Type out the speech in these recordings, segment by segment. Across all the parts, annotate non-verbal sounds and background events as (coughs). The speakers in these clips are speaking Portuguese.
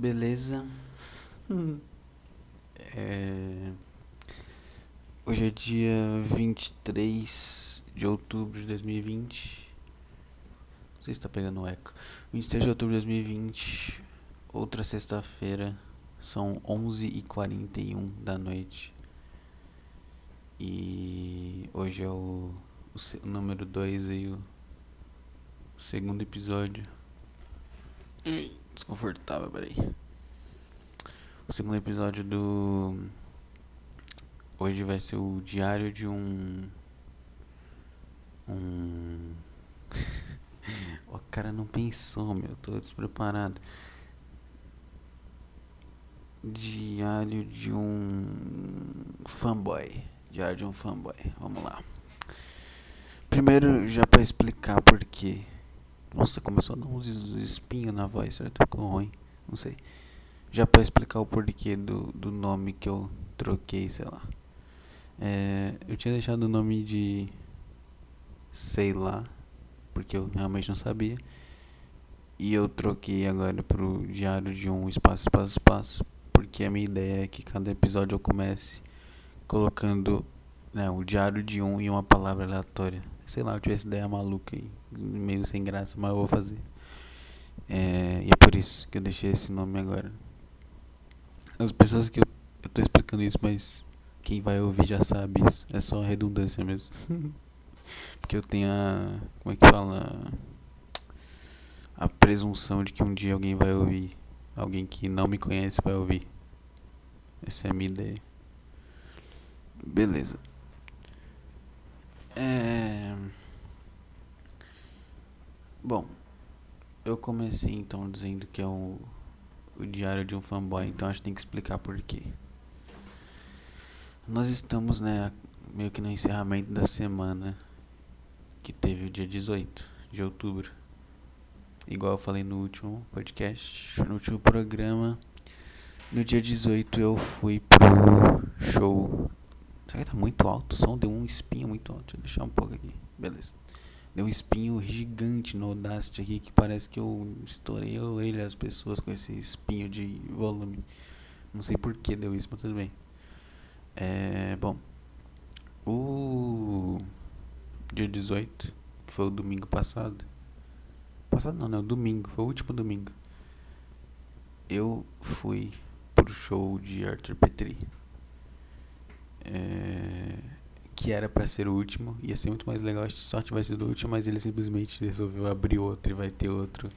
Beleza? É... Hoje é dia 23 de outubro de 2020. Não sei se tá pegando o eco. 23 de outubro de 2020, outra sexta-feira, são 11h41 da noite. E hoje é o, o, número 2 aí, o, o segundo episódio. Desconfortável, peraí. O segundo episódio do. Hoje vai ser o diário de um. Um. (laughs) o cara não pensou, meu. Tô despreparado. Diário de um fanboy. Diário de um fanboy. Vamos lá. Primeiro, já para explicar por quê. Nossa, começou a dar uns espinhos na voz, certo? Ficou ruim. Não sei. Já para explicar o porquê do, do nome que eu troquei, sei lá. É, eu tinha deixado o nome de. Sei lá. Porque eu realmente não sabia. E eu troquei agora pro diário de um espaço, espaço, espaço. Porque a minha ideia é que cada episódio eu comece colocando né, o diário de um e uma palavra aleatória. Sei lá, eu tivesse ideia maluca aí, meio sem graça, mas eu vou fazer. É, e é por isso que eu deixei esse nome agora. As pessoas que eu, eu tô explicando isso, mas quem vai ouvir já sabe isso. É só redundância mesmo. (laughs) Porque eu tenho a. Como é que fala? A presunção de que um dia alguém vai ouvir. Alguém que não me conhece vai ouvir. Essa é a minha ideia. Beleza. É. Bom, eu comecei então dizendo que é o diário de um fanboy, então acho que tem que explicar por quê. Nós estamos, né, meio que no encerramento da semana que teve o dia 18 de outubro. Igual eu falei no último podcast, no último programa. No dia 18 eu fui pro show. Será que tá muito alto? O som deu um espinho muito alto. Deixa eu deixar um pouco aqui. Beleza. Deu um espinho gigante no Audacity aqui que parece que eu estourei a orelha das pessoas com esse espinho de volume. Não sei por que deu isso, mas tudo bem. É, bom, o dia 18, que foi o domingo passado. Passado não, né? O domingo, foi o último domingo. Eu fui pro show de Arthur Petri. É, que era para ser o último, ia ser muito mais legal se só tivesse sido o último, mas ele simplesmente resolveu abrir outro e vai ter outro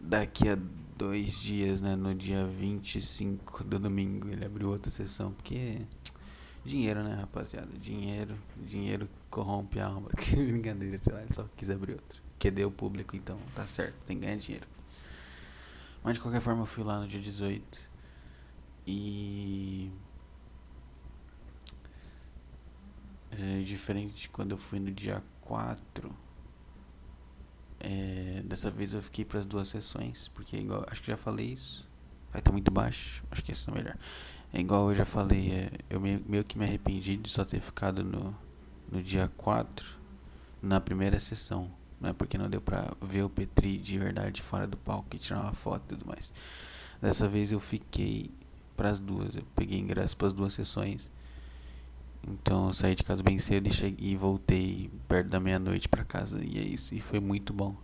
daqui a dois dias, né? No dia 25 do domingo, ele abriu outra sessão, porque dinheiro, né, rapaziada? Dinheiro, dinheiro corrompe a alma. (laughs) Que brincadeira, sei lá, ele só quis abrir outro. Que deu público, então tá certo, tem que ganhar dinheiro. Mas de qualquer forma, eu fui lá no dia 18 e É, diferente de quando eu fui no dia 4. É, dessa vez eu fiquei para as duas sessões, porque é igual, acho que já falei isso. Vai estar muito baixo, acho que esse é melhor. É igual eu já falei, é, eu meio, meio que me arrependi de só ter ficado no, no dia 4, na primeira sessão. Né, porque não deu pra ver o Petri de verdade fora do palco e tirar uma foto e tudo mais. Dessa vez eu fiquei para as duas, eu peguei ingresso para as duas sessões. Então eu saí de casa bem cedo e, cheguei, e voltei perto da meia-noite para casa. E é isso. E foi muito bom.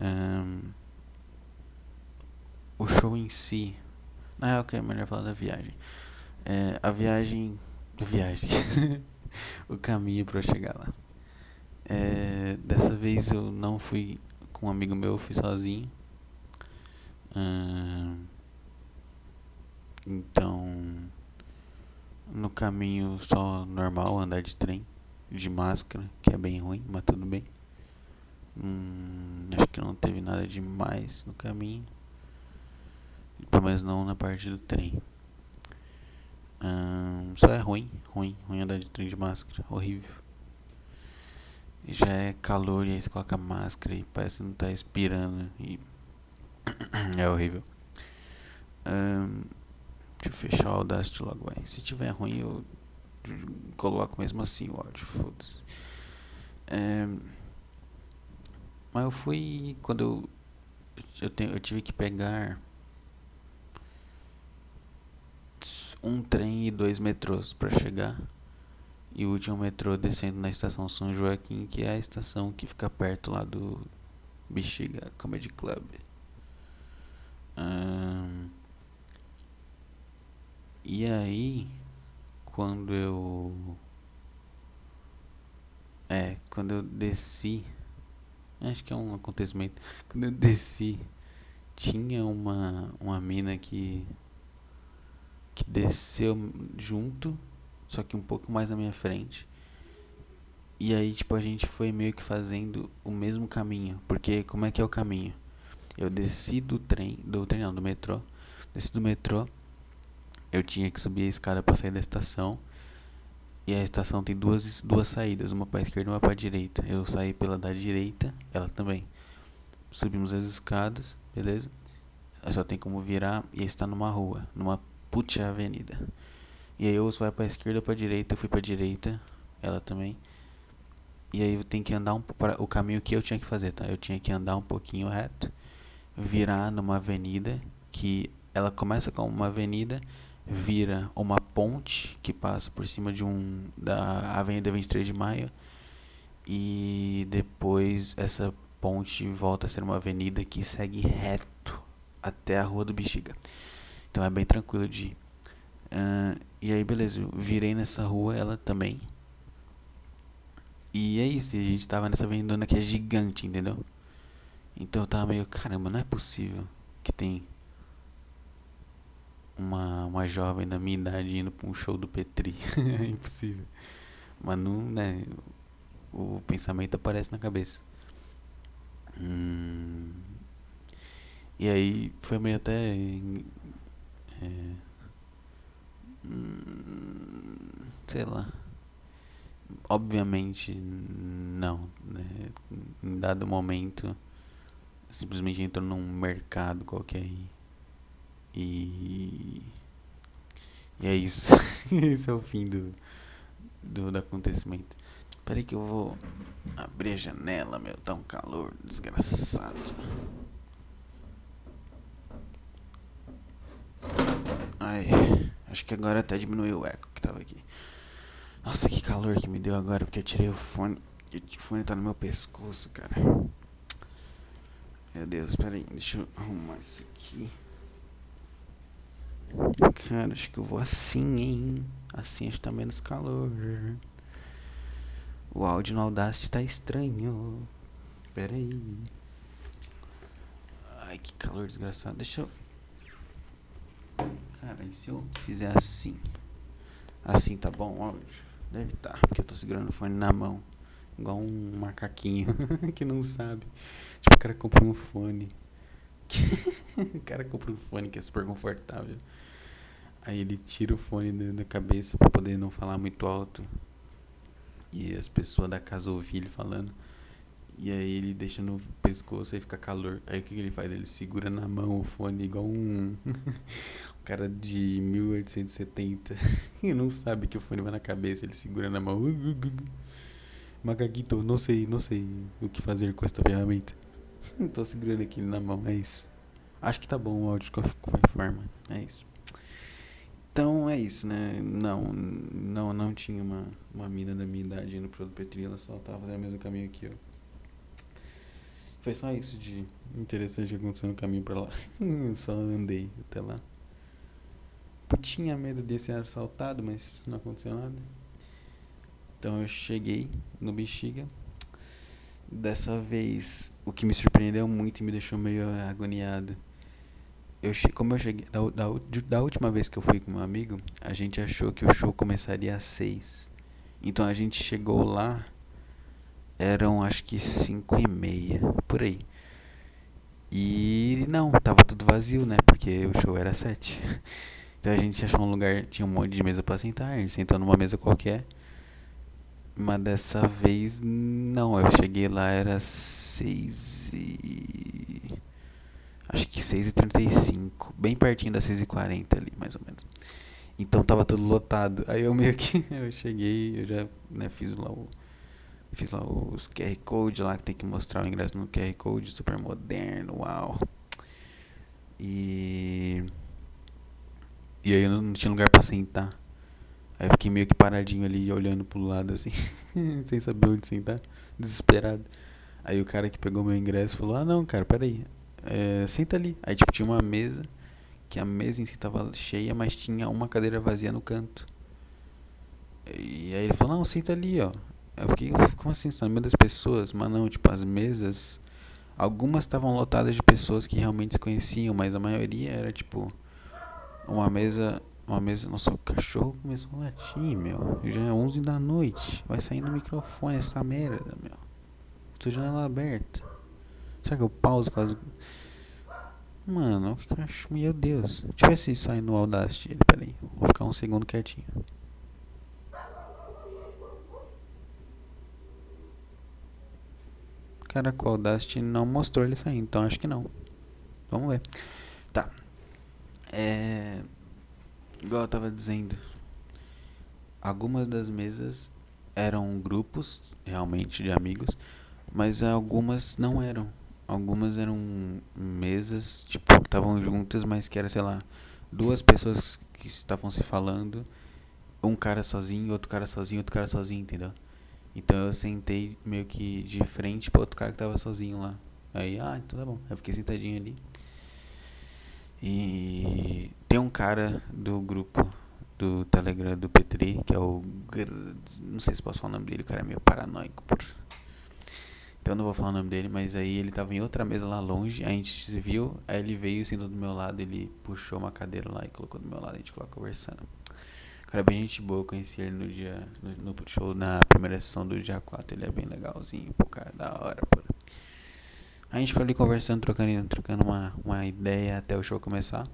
Um, o show em si. Na real, que é melhor falar da viagem. É, a viagem. Viagem. (laughs) o caminho para chegar lá. É, dessa vez eu não fui com um amigo meu, eu fui sozinho. Um, então no caminho só normal, andar de trem, de máscara, que é bem ruim, mas tudo bem. Hum, acho que não teve nada demais no caminho. Pelo menos não na parte do trem. Hum, só é ruim, ruim, ruim andar de trem de máscara, horrível. Já é calor e aí você coloca máscara e parece que não tá expirando e (coughs) é horrível. Hum, Deixa eu fechar o Audacity logo. Se tiver ruim, eu coloco mesmo assim o áudio, foda-se. É... Mas eu fui. Quando eu. Eu, eu tive que pegar. Um trem e dois metrôs para chegar. E o último metrô descendo na estação São Joaquim, que é a estação que fica perto lá do Bexiga Comedy Club. Um e aí, quando eu. É, quando eu desci. Acho que é um acontecimento. Quando eu desci, tinha uma, uma mina que. que desceu junto só que um pouco mais na minha frente. E aí, tipo, a gente foi meio que fazendo o mesmo caminho. Porque como é que é o caminho? Eu desci do trem, do trem não, do metrô. Desci do metrô. Eu tinha que subir a escada para sair da estação. E a estação tem duas, duas saídas, uma para esquerda e uma para direita. Eu saí pela da direita, ela também. Subimos as escadas, beleza? Só tem como virar e está numa rua, numa puta avenida. E aí você vai pra esquerda pra direita, eu fui pra direita, ela também. E aí eu tenho que andar um para o caminho que eu tinha que fazer, tá? Eu tinha que andar um pouquinho reto, virar numa avenida que ela começa com uma avenida, vira uma ponte que passa por cima de um da Avenida 23 de Maio e depois essa ponte volta a ser uma avenida que segue reto até a Rua do Bexiga. Então é bem tranquilo de ir. Uh, e aí, beleza, eu virei nessa rua, ela também. E é isso, a gente tava nessa vendona que é gigante, entendeu? Então eu tava meio, caramba, não é possível que tem uma, uma jovem da minha idade indo pra um show do Petri. é (laughs) impossível. Mas não, né? O pensamento aparece na cabeça. Hum, e aí foi meio até. É, Hum, sei lá. Obviamente não. Né? Em dado momento simplesmente entrou num mercado qualquer e. E é isso. (laughs) Esse é o fim do, do, do acontecimento. Peraí que eu vou abrir a janela, meu. Tá um calor desgraçado. Ai. Acho que agora até diminuiu o eco que tava aqui. Nossa, que calor que me deu agora porque eu tirei o fone. E o fone tá no meu pescoço, cara. Meu Deus, espera aí, deixa eu arrumar isso aqui. Cara, acho que eu vou assim, hein? Assim acho que tá menos calor. O áudio no Audacity tá estranho. Pera aí. Ai, que calor desgraçado. Deixa eu Cara, e se eu fizer assim? Assim tá bom ó Deve estar, tá, porque eu tô segurando o fone na mão. Igual um macaquinho (laughs) que não sabe. Tipo, o cara compra um fone. (laughs) (laughs) o cara compra um fone que é super confortável. Aí ele tira o fone da cabeça para poder não falar muito alto. E as pessoas da casa ouvir ele falando. E aí ele deixa no pescoço e fica calor. Aí o que, que ele faz? Ele segura na mão o fone igual um, (laughs) cara de 1870 e (laughs) não sabe que o fone vai na cabeça, ele segura na mão. Macaquito, não sei, não sei o que fazer com esta ferramenta. Tô segurando aqui na mão, é isso. Acho que tá bom o áudio qualquer forma, é isso. Então é isso, né? Não, não, não tinha uma, uma mina da minha idade indo pro Petri, ela só tava fazendo o mesmo caminho que eu. Foi só isso de interessante que aconteceu no caminho pra lá. (laughs) só andei até lá. Tinha medo de ser assaltado, mas não aconteceu nada. Então eu cheguei no Bexiga. Dessa vez, o que me surpreendeu muito e me deixou meio agoniado. Eu como eu cheguei da, da, da última vez que eu fui com meu amigo, a gente achou que o show começaria às seis. Então a gente chegou lá eram acho que cinco e meia, por aí. E não, tava tudo vazio, né? Porque o show era sete. (laughs) Então a gente achou um lugar, tinha um monte de mesa pra sentar, a gente sentou numa mesa qualquer. Mas dessa vez não, eu cheguei lá, era seis e. Acho que seis e trinta e cinco, bem pertinho das seis e quarenta ali, mais ou menos. Então tava tudo lotado. Aí eu meio que (laughs) eu cheguei, eu já né, fiz lá o Fiz lá os QR Code lá que tem que mostrar o ingresso no QR Code, super moderno, uau. E E aí eu não tinha lugar pra sentar. Aí eu fiquei meio que paradinho ali, olhando pro lado assim, (laughs) sem saber onde sentar, desesperado. Aí o cara que pegou meu ingresso falou: Ah, não, cara, peraí, é, senta ali. Aí, tipo, tinha uma mesa, que a mesa em si tava cheia, mas tinha uma cadeira vazia no canto. E aí ele falou: Não, senta ali, ó. Eu fiquei, como assim, você tá no meio das pessoas? Mas não, tipo, as mesas. Algumas estavam lotadas de pessoas que realmente se conheciam, mas a maioria era, tipo, uma mesa uma mesa. Nossa, o cachorro começou a latir, meu. Já é 11 da noite. Vai sair no microfone essa merda, meu. Tô janela aberta. Será que eu pauso caso. Mano, que cachorro. Meu Deus. Deixa eu ver se sai no Audacity. Pera aí. Vou ficar um segundo quietinho. Cara, o Audacity não mostrou ele saindo, então acho que não. Vamos ver. Tá. É igual eu tava dizendo, algumas das mesas eram grupos realmente de amigos, mas algumas não eram. Algumas eram mesas, tipo, que estavam juntas, mas que era, sei lá, duas pessoas que estavam se falando, um cara sozinho, outro cara sozinho, outro cara sozinho, entendeu? Então eu sentei meio que de frente pro outro cara que tava sozinho lá. Aí, ah, então tá bom. Eu fiquei sentadinho ali. E tem um cara do grupo do Telegram do Petri, que é o. Não sei se posso falar o nome dele, o cara é meio paranoico. Por... Então eu não vou falar o nome dele, mas aí ele tava em outra mesa lá longe, a gente se viu, aí ele veio sentou do meu lado, ele puxou uma cadeira lá e colocou do meu lado, a gente ficou conversando. O cara é bem gente boa, eu conheci ele no dia. No, no show na primeira sessão do dia 4, ele é bem legalzinho, pô, cara, da hora, pô. A gente ficou ali conversando, trocando, trocando uma, uma ideia até o show começar.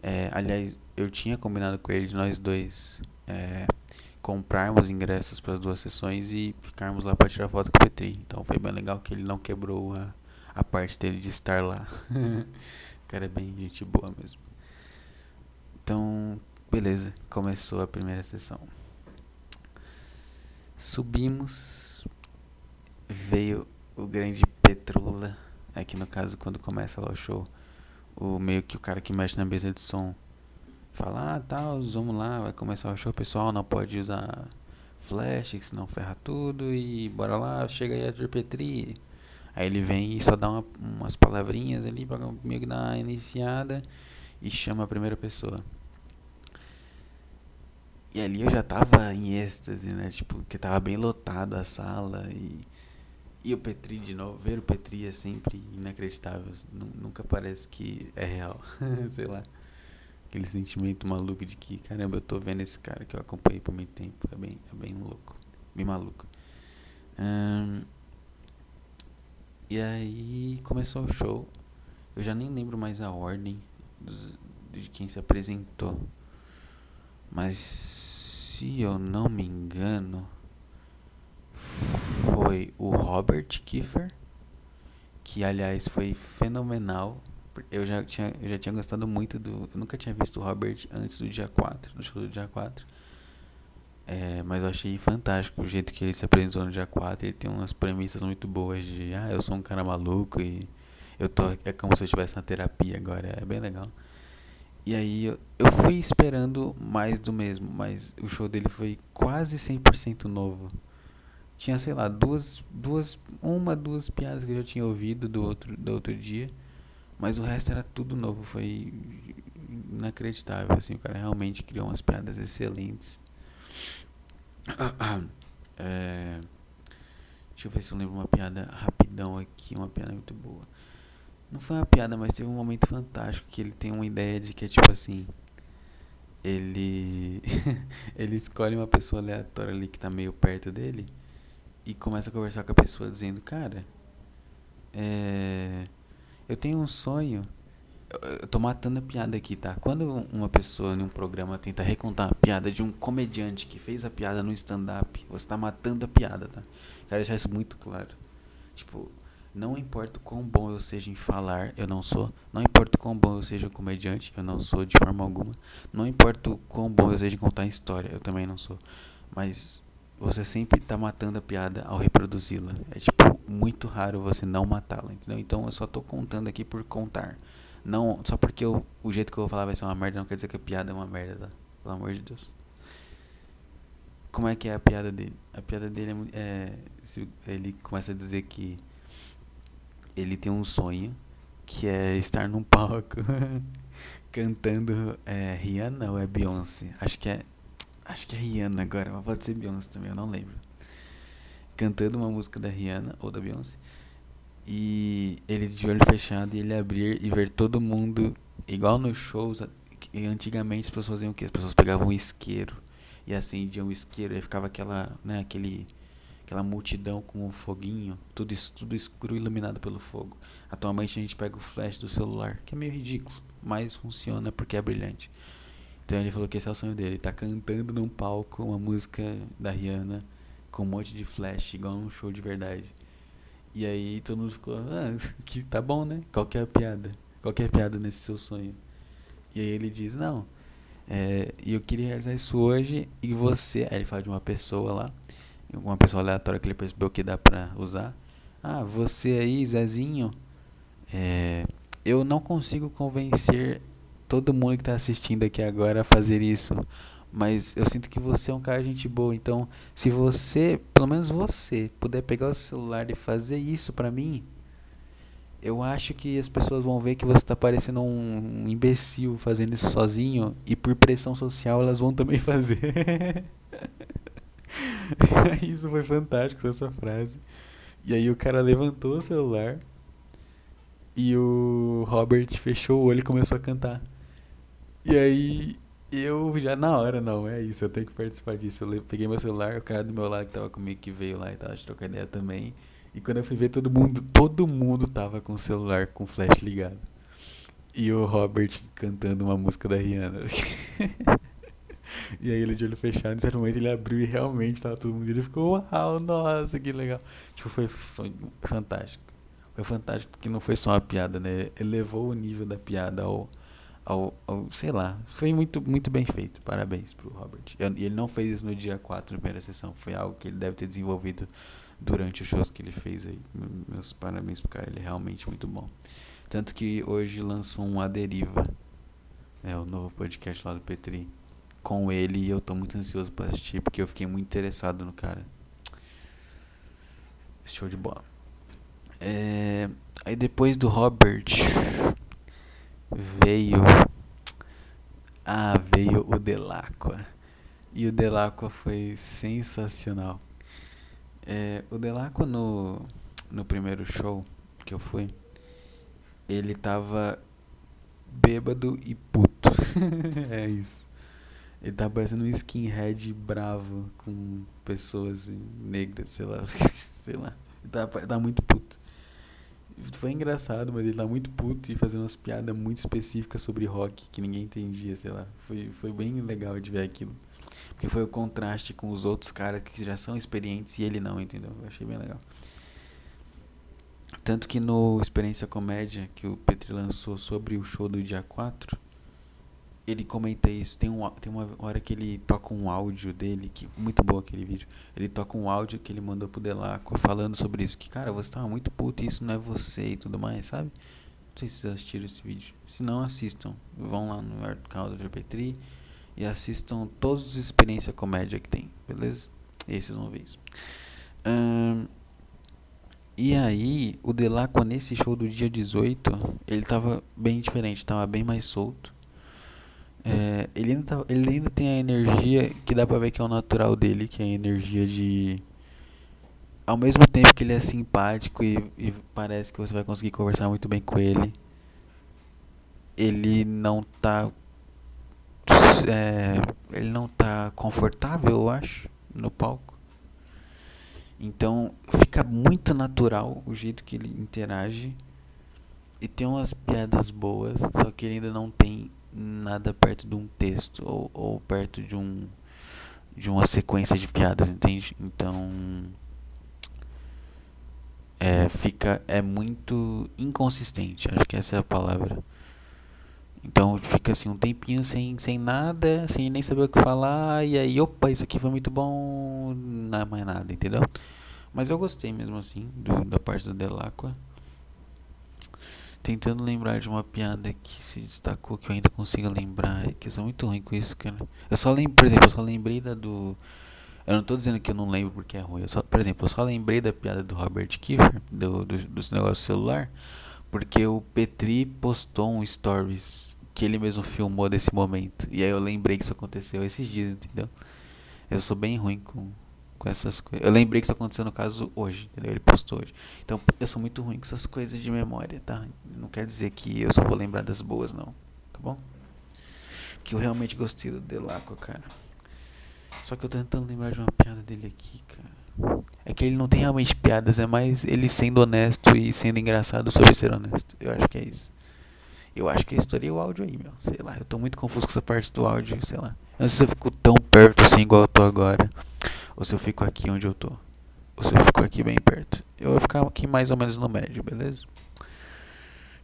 É, aliás, eu tinha combinado com ele nós dois é, comprarmos ingressos para as duas sessões e ficarmos lá para tirar foto com o Petri. Então foi bem legal que ele não quebrou a, a parte dele de estar lá. (laughs) o cara é bem gente boa mesmo. Então, beleza, começou a primeira sessão. Subimos, veio o grande Petrula, aqui no caso quando começa lá o show, o meio que o cara que mexe na mesa de som fala, ah tal, tá, vamos lá, vai começar o show, pessoal não pode usar flash, que senão ferra tudo, e bora lá, chega aí a Petri. Aí ele vem e só dá uma, umas palavrinhas ali pra meio que dar iniciada e chama a primeira pessoa. E ali eu já tava em êxtase, né? Tipo, que tava bem lotado a sala e e o Petri de novo, ver o Petri é sempre inacreditável. Nunca parece que é real. (laughs) Sei lá. Aquele sentimento maluco de que, caramba, eu tô vendo esse cara que eu acompanhei por muito tempo. É bem, é bem louco. Bem maluco. e aí começou o show. Eu já nem lembro mais a ordem dos, de quem se apresentou. Mas se eu não me engano foi o Robert Kiefer, que aliás foi fenomenal. Eu já tinha, eu já tinha gostado muito do. Eu nunca tinha visto o Robert antes do dia 4, do show do dia 4. É, mas eu achei fantástico o jeito que ele se apresentou no dia 4. Ele tem umas premissas muito boas de ah, eu sou um cara maluco e eu tô. É como se eu estivesse na terapia agora. É bem legal. E aí eu, eu fui esperando mais do mesmo, mas o show dele foi quase 100% novo tinha, sei lá, duas, duas, uma, duas piadas que eu já tinha ouvido do outro, do outro dia, mas o resto era tudo novo, foi inacreditável, assim, o cara realmente criou umas piadas excelentes. (clears throat) É, deixa eu ver se eu lembro uma piada rapidão aqui, uma piada muito boa. Não foi uma piada, mas teve um momento fantástico que ele tem uma ideia de que é tipo assim, ele (laughs) ele escolhe uma pessoa aleatória ali que tá meio perto dele e começa a conversar com a pessoa dizendo, cara, é, eu tenho um sonho. Eu tô matando a piada aqui, tá? Quando uma pessoa em um programa tenta recontar a piada de um comediante que fez a piada no stand-up, você tá matando a piada, tá? Quero deixar isso muito claro. Tipo, não importa o quão bom eu seja em falar, eu não sou. Não importa o quão bom eu seja comediante, eu não sou de forma alguma. Não importa o quão bom eu seja em contar história, eu também não sou. Mas você sempre tá matando a piada ao reproduzi-la. É tipo muito raro você não matá-la, entendeu? Então eu só tô contando aqui por contar. Não, só porque eu, o jeito que eu vou falar vai ser uma merda, não quer dizer que a piada é uma merda, tá? Pelo amor de Deus. Como é que é a piada dele? A piada dele é, é ele começa a dizer que ele tem um sonho que é estar num palco (laughs) cantando é, Rihanna ou é Beyoncé? Acho que é acho que é Rihanna agora, mas pode ser Beyoncé também, eu não lembro. Cantando uma música da Rihanna ou da Beyoncé e ele de olho fechado e ele abrir e ver todo mundo igual nos shows. Antigamente as pessoas faziam o que? As pessoas pegavam um isqueiro e acendiam o isqueiro e ficava aquela, né, aquele aquela multidão com um foguinho, tudo, tudo escuro iluminado pelo fogo. Atualmente a gente pega o flash do celular, que é meio ridículo, mas funciona porque é brilhante. Então ele falou que esse é o sonho dele, tá cantando num palco uma música da Rihanna com um monte de flash, igual um show de verdade. E aí todo mundo ficou, ah, (laughs) que tá bom, né? Qual que é a piada? Qual que é a piada nesse seu sonho? E aí ele diz, não, é, eu queria realizar isso hoje e você, aí ele fala de uma pessoa lá, uma pessoa aleatória que ele percebeu que dá pra usar. Ah, você aí, Zezinho, é, eu não consigo convencer todo mundo que tá assistindo aqui agora a fazer isso. Mas eu sinto que você é um cara de gente boa. Então, se você, pelo menos você, puder pegar o celular e fazer isso pra mim, eu acho que as pessoas vão ver que você tá parecendo um imbecil fazendo isso sozinho. E por pressão social elas vão também (laughs) fazer. (laughs) isso foi fantástico, essa frase. E aí o cara levantou o celular. E o Robert fechou o olho e começou a cantar. E aí eu já na hora, não, é isso, eu tenho que participar disso. Eu peguei meu celular, o cara do meu lado que tava comigo que veio lá e tava de trocar ideia também. E quando eu fui ver todo mundo, todo mundo tava com o celular com o flash ligado. E o Robert cantando uma música da Rihanna. (laughs) e aí ele de olho fechado, em momento ele abriu e realmente tava todo mundo. Ele ficou, uau, nossa, que legal. Tipo, foi, foi fantástico. Foi fantástico porque não foi só uma piada, né? Elevou o nível da piada ao ao, ao, sei lá, foi muito, muito bem feito. Parabéns pro Robert. E ele não fez isso no dia 4, na primeira sessão. Foi algo que ele deve ter desenvolvido durante os shows que ele fez aí. Meus parabéns pro cara, ele é realmente muito bom. Tanto que hoje lançou um A Deriva, é o novo podcast lá do Petri, com ele e eu tô muito ansioso para assistir porque eu fiquei muito interessado no cara. Show de bola. É, aí depois do Robert, veio. Ah, veio o Delacqua. E o Delacqua foi sensacional. É, o Delacqua no, no primeiro show que eu fui, ele tava bêbado e puto. (laughs) é isso. Ele tava parecendo um skinhead bravo com pessoas negras, sei lá. (laughs) sei lá. Ele tava, tava muito puto foi engraçado, mas ele tá muito puto e fazendo umas piadas muito específicas sobre rock que ninguém entendia, sei lá. Foi, foi bem legal de ver aquilo. Porque foi o contraste com os outros caras que já são experientes e ele não, entendeu? Eu achei bem legal. Tanto que no Experiência Comédia, que o Petri lançou sobre o show do dia 4, ele comenta isso. Tem, um, tem uma hora que ele toca um áudio dele, que muito bom aquele vídeo. Ele toca um áudio que ele mandou pro Delaco falando sobre isso. Que, cara, você tava muito puto e isso não é você e tudo mais, sabe? Não sei se vocês assistiram esse vídeo. Se não, assistam. Vão lá no canal do Petri e assistam todos os experiência comédia que tem, beleza? Esses vão ver isso. E aí, o Delaco nesse show do dia 18, ele tava bem diferente, tava bem mais solto é, ele, ainda tá, ele ainda tem a energia que dá pra ver que é o natural dele, que é a energia de. Ao mesmo tempo que ele é simpático e, e parece que você vai conseguir conversar muito bem com ele, ele não tá. É, ele não tá confortável, eu acho, no palco. Então fica muito natural o jeito que ele interage. E tem umas piadas boas, só que ele ainda não tem nada perto de um texto ou, ou perto de um de uma sequência de piadas, entende? Então é, fica é muito inconsistente, acho que essa é a palavra. Então fica assim um tempinho sem, sem nada, sem nem saber o que falar, e aí, opa, isso aqui foi muito bom, não é mais nada, entendeu? Mas eu gostei mesmo assim do, da parte do Delacqua. Tentando lembrar de uma piada que se destacou que eu ainda consigo lembrar. É que eu sou muito ruim com isso, cara. Eu só lembro, por exemplo, eu só lembrei da do. Eu não tô dizendo que eu não lembro porque é ruim. Eu só, por exemplo, eu só lembrei da piada do Robert Kiefer, do, do, dos negócios celular, porque o Petri postou um stories que ele mesmo filmou desse momento. E aí eu lembrei que isso aconteceu esses dias, entendeu? Eu sou bem ruim com, com essas coisas. Eu lembrei que isso aconteceu no caso hoje, entendeu? Ele postou hoje. Então eu sou muito ruim com essas coisas de memória, tá? Não quer dizer que eu só vou lembrar das boas, não. Tá bom? Que eu realmente gostei do Delaco, cara. Só que eu tô tentando lembrar de uma piada dele aqui, cara. É que ele não tem realmente piadas, é mais ele sendo honesto e sendo engraçado sobre ser honesto. Eu acho que é isso. Eu acho que eu estourei o áudio aí, meu. Sei lá, eu tô muito confuso com essa parte do áudio, sei lá. Não sei se eu fico tão perto assim igual eu tô agora. Ou se eu fico aqui onde eu tô. Ou se eu fico aqui bem perto. Eu vou ficar aqui mais ou menos no médio, beleza?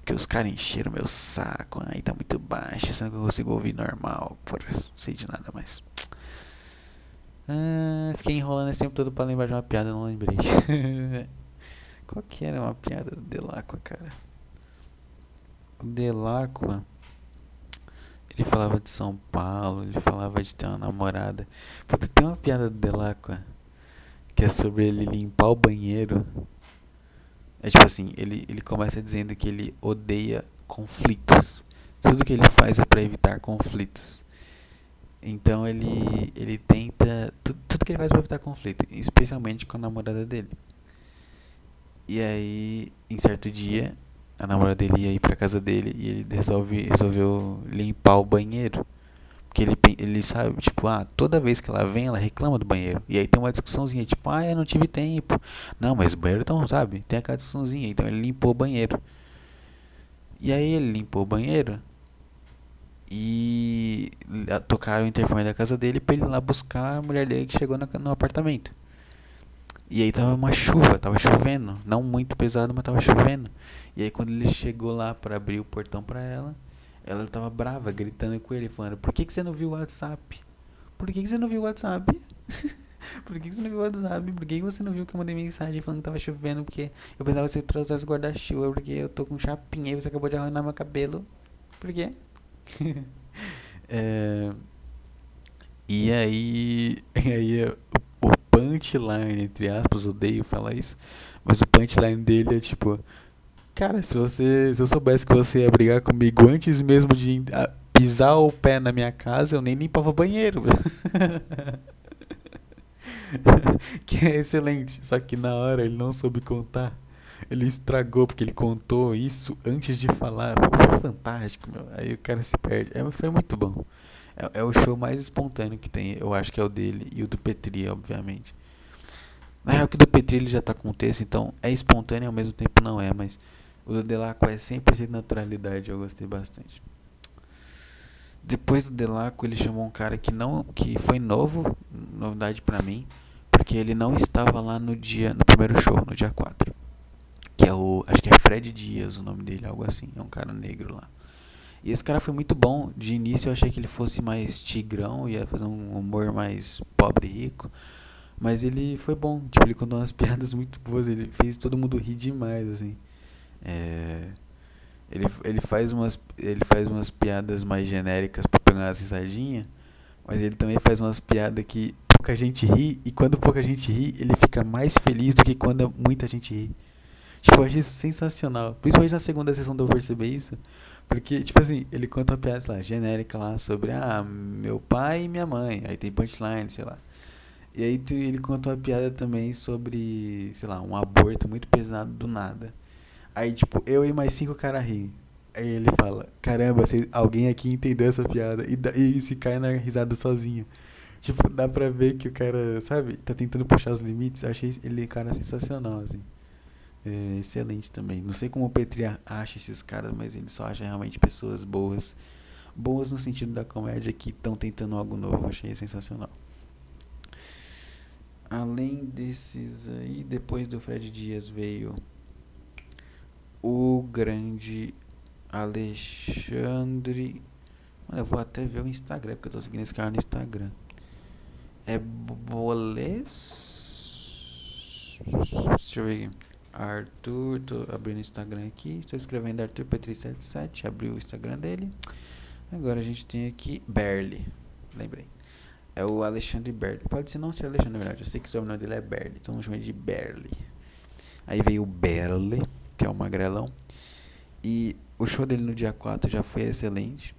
Porque os caras encheram meu saco. Aí tá muito baixo, sendo que eu consigo ouvir normal. Não sei de nada mais. Ah, fiquei enrolando esse tempo todo pra lembrar de uma piada, não lembrei. (laughs) Qual que era uma piada do Delacqua, cara? Delacqua ele falava de São Paulo, ele falava de ter uma namorada. Puta, tem uma piada do Delacqua que é sobre ele limpar o banheiro. É tipo assim, ele, ele começa dizendo que ele odeia conflitos. Tudo que ele faz é para evitar conflitos. Então ele ele tenta tudo, tudo que ele faz para evitar conflito, especialmente com a namorada dele. E aí, em certo dia, a namorada dele ia ir pra casa dele e ele resolve, resolveu limpar o banheiro. Porque ele, ele sabe, tipo, ah, toda vez que ela vem, ela reclama do banheiro. E aí tem uma discussãozinha, tipo, ah, eu não tive tempo. Não, mas o banheiro então, sabe? Tem aquela discussãozinha. Então ele limpou o banheiro. E aí ele limpou o banheiro. E tocaram o interfone da casa dele pra ele ir lá buscar a mulher dele que chegou no, no apartamento. E aí tava uma chuva, tava chovendo. Não muito pesado, mas tava chovendo. E aí quando ele chegou lá para abrir o portão para ela, ela tava brava, gritando com ele, falando: Por que, que você não viu o WhatsApp? Por que, que você não viu o WhatsApp? (laughs) Por que, você não viu o WhatsApp? Por que, você não viu que eu mandei mensagem falando que tava chovendo? Porque eu pensava que você trouxesse guarda-chuva, porque eu tô com chapinha e você acabou de arranhar meu cabelo. Por quê? (laughs) é... E aí, (laughs) e aí punchline, entre aspas, odeio falar isso, mas o punchline dele é tipo, cara, se você, se eu soubesse que você ia brigar comigo antes mesmo de pisar o pé na minha casa, eu nem limpava banheiro. (laughs) que é excelente, só que na hora ele não soube contar. Ele estragou porque ele contou isso antes de falar. Foi fantástico, meu. Aí o cara se perde. É, foi muito bom. É, é, o show mais espontâneo que tem. Eu acho que é o dele e o do Petri, obviamente. Na real, que do Petri ele já tá com o texto, então é espontâneo ao mesmo tempo não é, mas o do Delaco é 100% naturalidade, eu gostei bastante. Depois do Delaco, ele chamou um cara que não que foi novo, novidade para mim, porque ele não estava lá no dia no primeiro show, no dia 4. Que é o, acho que é Fred Dias o nome dele, algo assim, é um cara negro lá. E esse cara foi muito bom. De início eu achei que ele fosse mais tigrão, ia fazer um humor mais pobre e rico. Mas ele foi bom. Tipo, ele contou umas (laughs) piadas muito boas. Ele fez todo mundo rir demais, assim. É... Ele, ele, faz umas, ele faz umas piadas mais genéricas pra pegar umas risadinhas. Mas ele também faz umas piadas que pouca gente ri. E quando pouca gente ri, ele fica mais feliz do que quando muita gente ri. Tipo, eu achei isso sensacional. Principalmente na segunda sessão eu perceber isso. Porque, tipo assim, ele conta uma piada, sei lá, genérica lá sobre, ah, meu pai e minha mãe. Aí tem punchline, sei lá. E aí ele conta uma piada também sobre, sei lá, um aborto muito pesado do nada. Aí, tipo, eu e mais cinco caras ri. Aí ele fala, caramba, alguém aqui entendeu essa piada. E, e se cai na risada sozinho. Tipo, dá pra ver que o cara, sabe, tá tentando puxar os limites. Eu achei ele cara sensacional, assim é, excelente também. Não sei como o Petri acha esses caras, mas ele só acha realmente pessoas boas. Boas no sentido da comédia que estão tentando algo novo. Achei sensacional. Além desses aí, depois do Fred Dias veio o grande Alexandre. Olha, eu vou até ver o Instagram, porque eu tô seguindo esse cara no Instagram. É Boles. Deixa eu ver aqui. Arthur, tô abrindo o Instagram aqui, estou escrevendo Arthur Petri77, abri o Instagram dele. Agora a gente tem aqui Berli, lembrei. É o Alexandre Berli. Pode ser não ser Alexandre, na verdade. Eu sei que o sobrenome dele é Berli, então vamos chamar de Berli. Aí veio o Berli, que é o magrelão. E o show dele no dia 4 já foi excelente.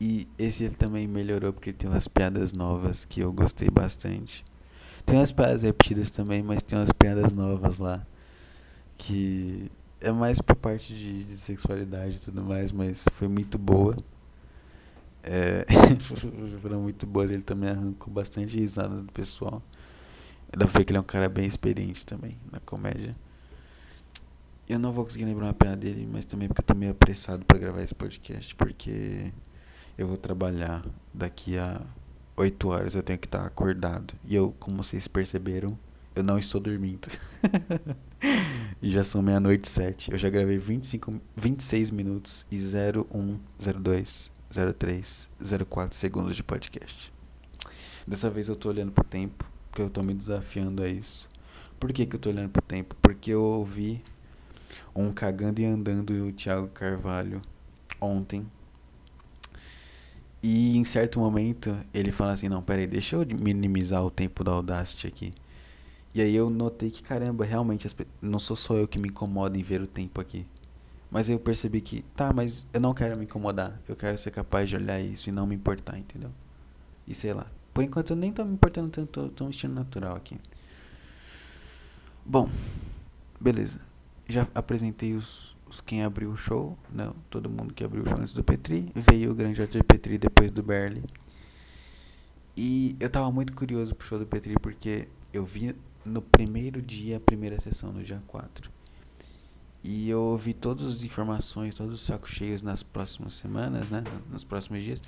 E esse ele também melhorou porque tem umas piadas novas que eu gostei bastante. Tem umas piadas repetidas também, mas tem umas piadas novas lá. Que é mais pra parte de, de sexualidade e tudo mais, mas foi muito boa. É, (laughs) foram muito boas. Ele também arrancou bastante risada do pessoal. Dá pra ver que ele é um cara bem experiente também na comédia. Eu não vou conseguir lembrar uma piada dele, mas também porque eu tô meio apressado para gravar esse podcast, porque eu vou trabalhar daqui a 8 horas, eu tenho que estar acordado. E eu, como vocês perceberam, eu não estou dormindo. (laughs) e já são meia-noite sete. Eu já gravei 25, 26 minutos e 01, 02, 03, 04 segundos de podcast. Dessa vez eu tô olhando pro tempo, porque eu tô me desafiando a isso. Por que, que eu tô olhando pro tempo? Porque eu ouvi um cagando e andando o Thiago Carvalho ontem e em certo momento ele fala assim: Não, peraí, deixa eu minimizar o tempo da Audacity aqui. E aí eu notei que, caramba, realmente não sou só eu que me incomodo em ver o tempo aqui. Mas eu percebi que, tá, mas eu não quero me incomodar. Eu quero ser capaz de olhar isso e não me importar, entendeu? E sei lá. Por enquanto eu nem tô me importando tanto, tô, tô um estilo natural aqui. Bom, beleza. Já apresentei os, os quem abriu o show, não, todo mundo que abriu o show antes do Petri, veio o grande Arthur Petri depois do Berli. E eu tava muito curioso pro show do Petri porque eu vi no primeiro dia a primeira sessão, no dia 4. E eu ouvi todas as informações, todos os sacos cheios nas próximas semanas, né, nos próximos dias.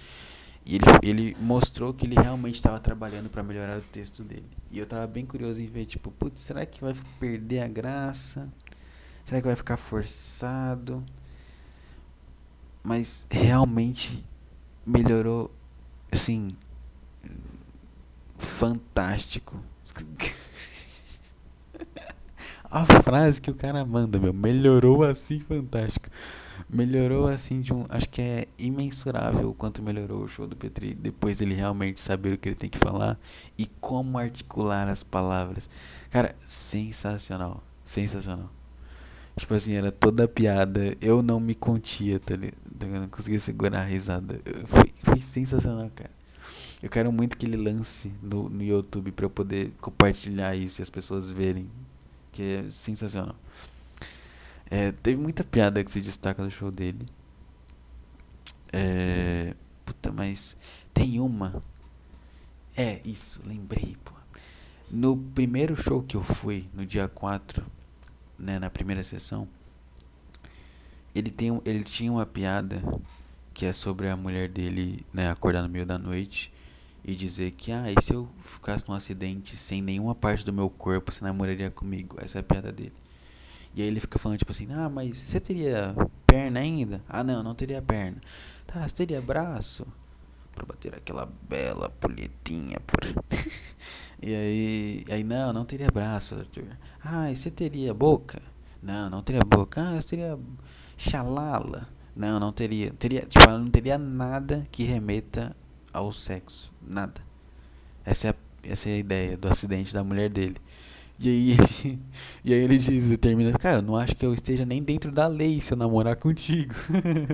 E ele, ele mostrou que ele realmente estava trabalhando para melhorar o texto dele. E eu tava bem curioso em ver, tipo, putz, será que vai perder a graça? Será que vai ficar forçado? Mas realmente melhorou, assim, fantástico. A frase que o cara manda, meu, melhorou assim fantástico. Melhorou assim de um. Acho que é imensurável o quanto melhorou o show do Petri. Depois ele realmente saber o que ele tem que falar e como articular as palavras. Cara, sensacional. Sensacional. Tipo assim, era toda piada. Eu não me contia, tá ligado? Eu não conseguia segurar a risada. Foi, foi sensacional, cara. Eu quero muito que ele lance no, no YouTube pra eu poder compartilhar isso e as pessoas verem. Que é sensacional. É, teve muita piada que se destaca do show dele. É. Puta, mas tem uma. É, isso, lembrei, pô. No primeiro show que eu fui, no dia 4 né, na primeira sessão, ele, tem, ele tinha uma piada que é sobre a mulher dele né, acordar no meio da noite e dizer que, ah, e se eu ficasse num acidente sem nenhuma parte do meu corpo, você namoraria comigo? Essa é a piada dele. E aí ele fica falando, tipo assim, ah, mas você teria perna ainda? Ah, não, não teria perna. Tá, você teria braço? Pra bater aquela bela polhetinha por... (laughs) E aí, aí não, não teria braço, Arthur. Ah, e você teria boca? Não, não teria boca. Ah, você teria xalala? Não, não teria. Teria, tipo, não teria nada que remeta ao sexo, nada. Essa é a, essa é a ideia do acidente da mulher dele. E aí ele, (laughs) e aí ele diz, termina, cara, eu não acho que eu esteja nem dentro da lei se eu namorar contigo.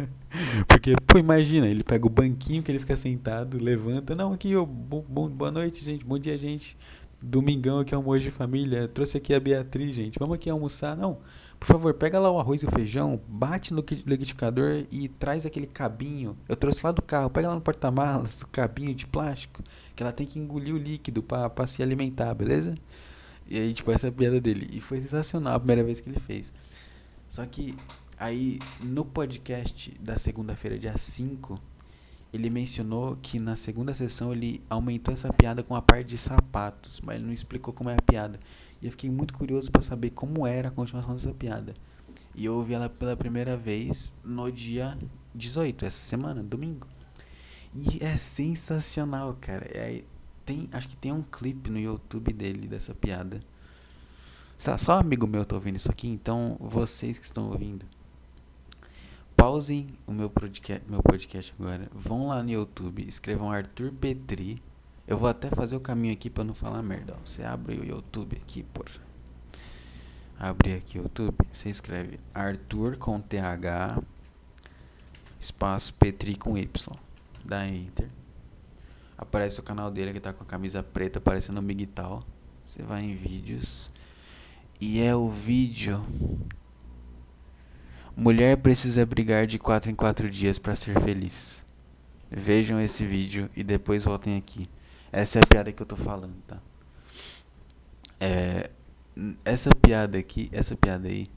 (laughs) Porque, pô, imagina, ele pega o banquinho que ele fica sentado, levanta, não, aqui, ó, bom, boa noite, gente, bom dia, gente. Domingão aqui é almoço de família, trouxe aqui a Beatriz, gente, vamos aqui almoçar, não. Por favor, pega lá o arroz e o feijão, bate no liquidificador e traz aquele cabinho. Eu trouxe lá do carro, pega lá no porta-malas o cabinho de plástico, que ela tem que engolir o líquido para se alimentar, beleza? E aí, tipo, essa é a piada dele. E foi sensacional a primeira vez que ele fez. Só que aí, no podcast da segunda-feira, dia 5, ele mencionou que na segunda sessão ele aumentou essa piada com a parte de sapatos, mas ele não explicou como é a piada. E eu fiquei muito curioso para saber como era a continuação dessa piada. E eu ouvi ela pela primeira vez no dia 18, essa semana, domingo. E é sensacional, cara. É, tem, acho que tem um clipe no YouTube dele dessa piada. Só um amigo meu tá ouvindo isso aqui, então vocês que estão ouvindo, pausem o meu podcast, meu podcast agora, vão lá no YouTube, escrevam Arthur Petri. Eu vou até fazer o caminho aqui para não falar merda. Ó. Você abre o YouTube aqui, por. Abre aqui o YouTube, você escreve Arthur com TH espaço Petri com Y. Dá Enter. Aparece o canal dele que tá com a camisa preta parecendo um Miguel. Você vai em vídeos. E é o vídeo. Mulher precisa brigar de 4 em 4 dias para ser feliz. Vejam esse vídeo e depois voltem aqui. Essa é a piada que eu tô falando, tá? É, essa piada aqui, essa piada aí,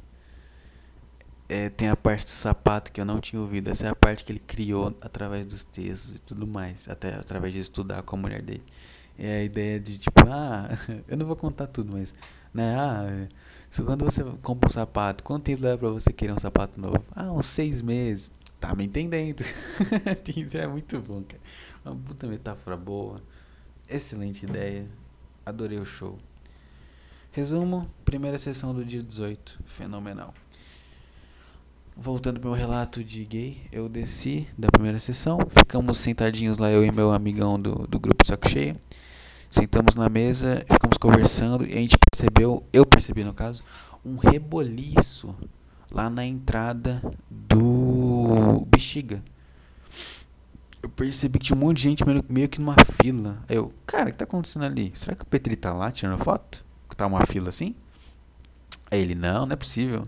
é, tem a parte do sapato que eu não tinha ouvido. Essa é a parte que ele criou através dos textos e tudo mais, até através de estudar com a mulher dele. É a ideia de tipo, ah, (laughs) eu não vou contar tudo, mas, né, ah, quando você compra um sapato, quanto tempo leva pra você querer um sapato novo? Ah, uns seis meses. Tá me entendendo. (laughs) é muito bom, cara. Uma puta metáfora boa. Excelente ideia. Adorei o show. Resumo: primeira sessão do dia 18. Fenomenal. Voltando pro meu relato de gay, eu desci da primeira sessão, ficamos sentadinhos lá, eu e meu amigão do, do grupo Saco Cheio. Sentamos na mesa, ficamos conversando e a gente percebeu, eu percebi no caso, um reboliço lá na entrada do Bexiga. Percebi que tinha um monte de gente meio que numa fila. Aí eu, cara, o que tá acontecendo ali? Será que o Petri tá lá tirando foto? Que tá uma fila assim? Aí ele, não, não é possível.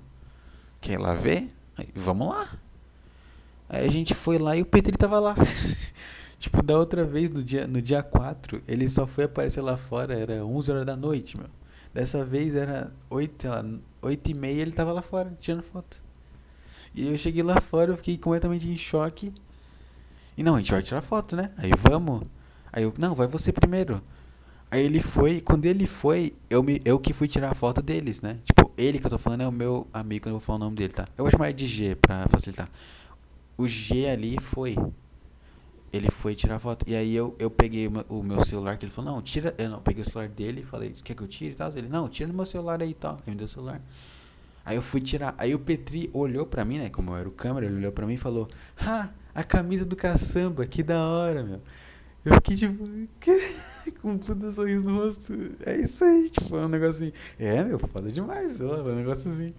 Quer ir lá ver? Aí, vamos lá. Aí a gente foi lá e o Petri tava lá. (laughs) tipo, da outra vez, no dia, no dia 4, ele só foi aparecer lá fora, era 11 horas da noite, meu. Dessa vez era 8, sei lá, 8 e meia ele tava lá fora, tirando foto. E eu cheguei lá fora, eu fiquei completamente em choque. E não, a gente vai tirar foto, né? Aí vamos. Aí eu, não, vai você primeiro. Aí ele foi, quando ele foi, eu, me, eu que fui tirar a foto deles, né? Tipo, ele que eu tô falando é o meu amigo, eu não vou falar o nome dele, tá? Eu vou chamar ele de G pra facilitar. O G ali foi. Ele foi tirar foto. E aí eu, eu peguei o meu celular, que ele falou, não, tira. Eu não, peguei o celular dele e falei, quer que eu tire e tal? Ele, não, tira no meu celular aí e tal. Ele me deu o celular. Aí eu fui tirar. Aí o Petri olhou pra mim, né? Como eu era o câmera, ele olhou pra mim e falou, ha, a camisa do caçamba, que da hora, meu. Eu fiquei tipo. (laughs) com puta sorriso no rosto. É isso aí, tipo, é um negócio assim. É, meu, foda demais, sei lá, é um negócio assim.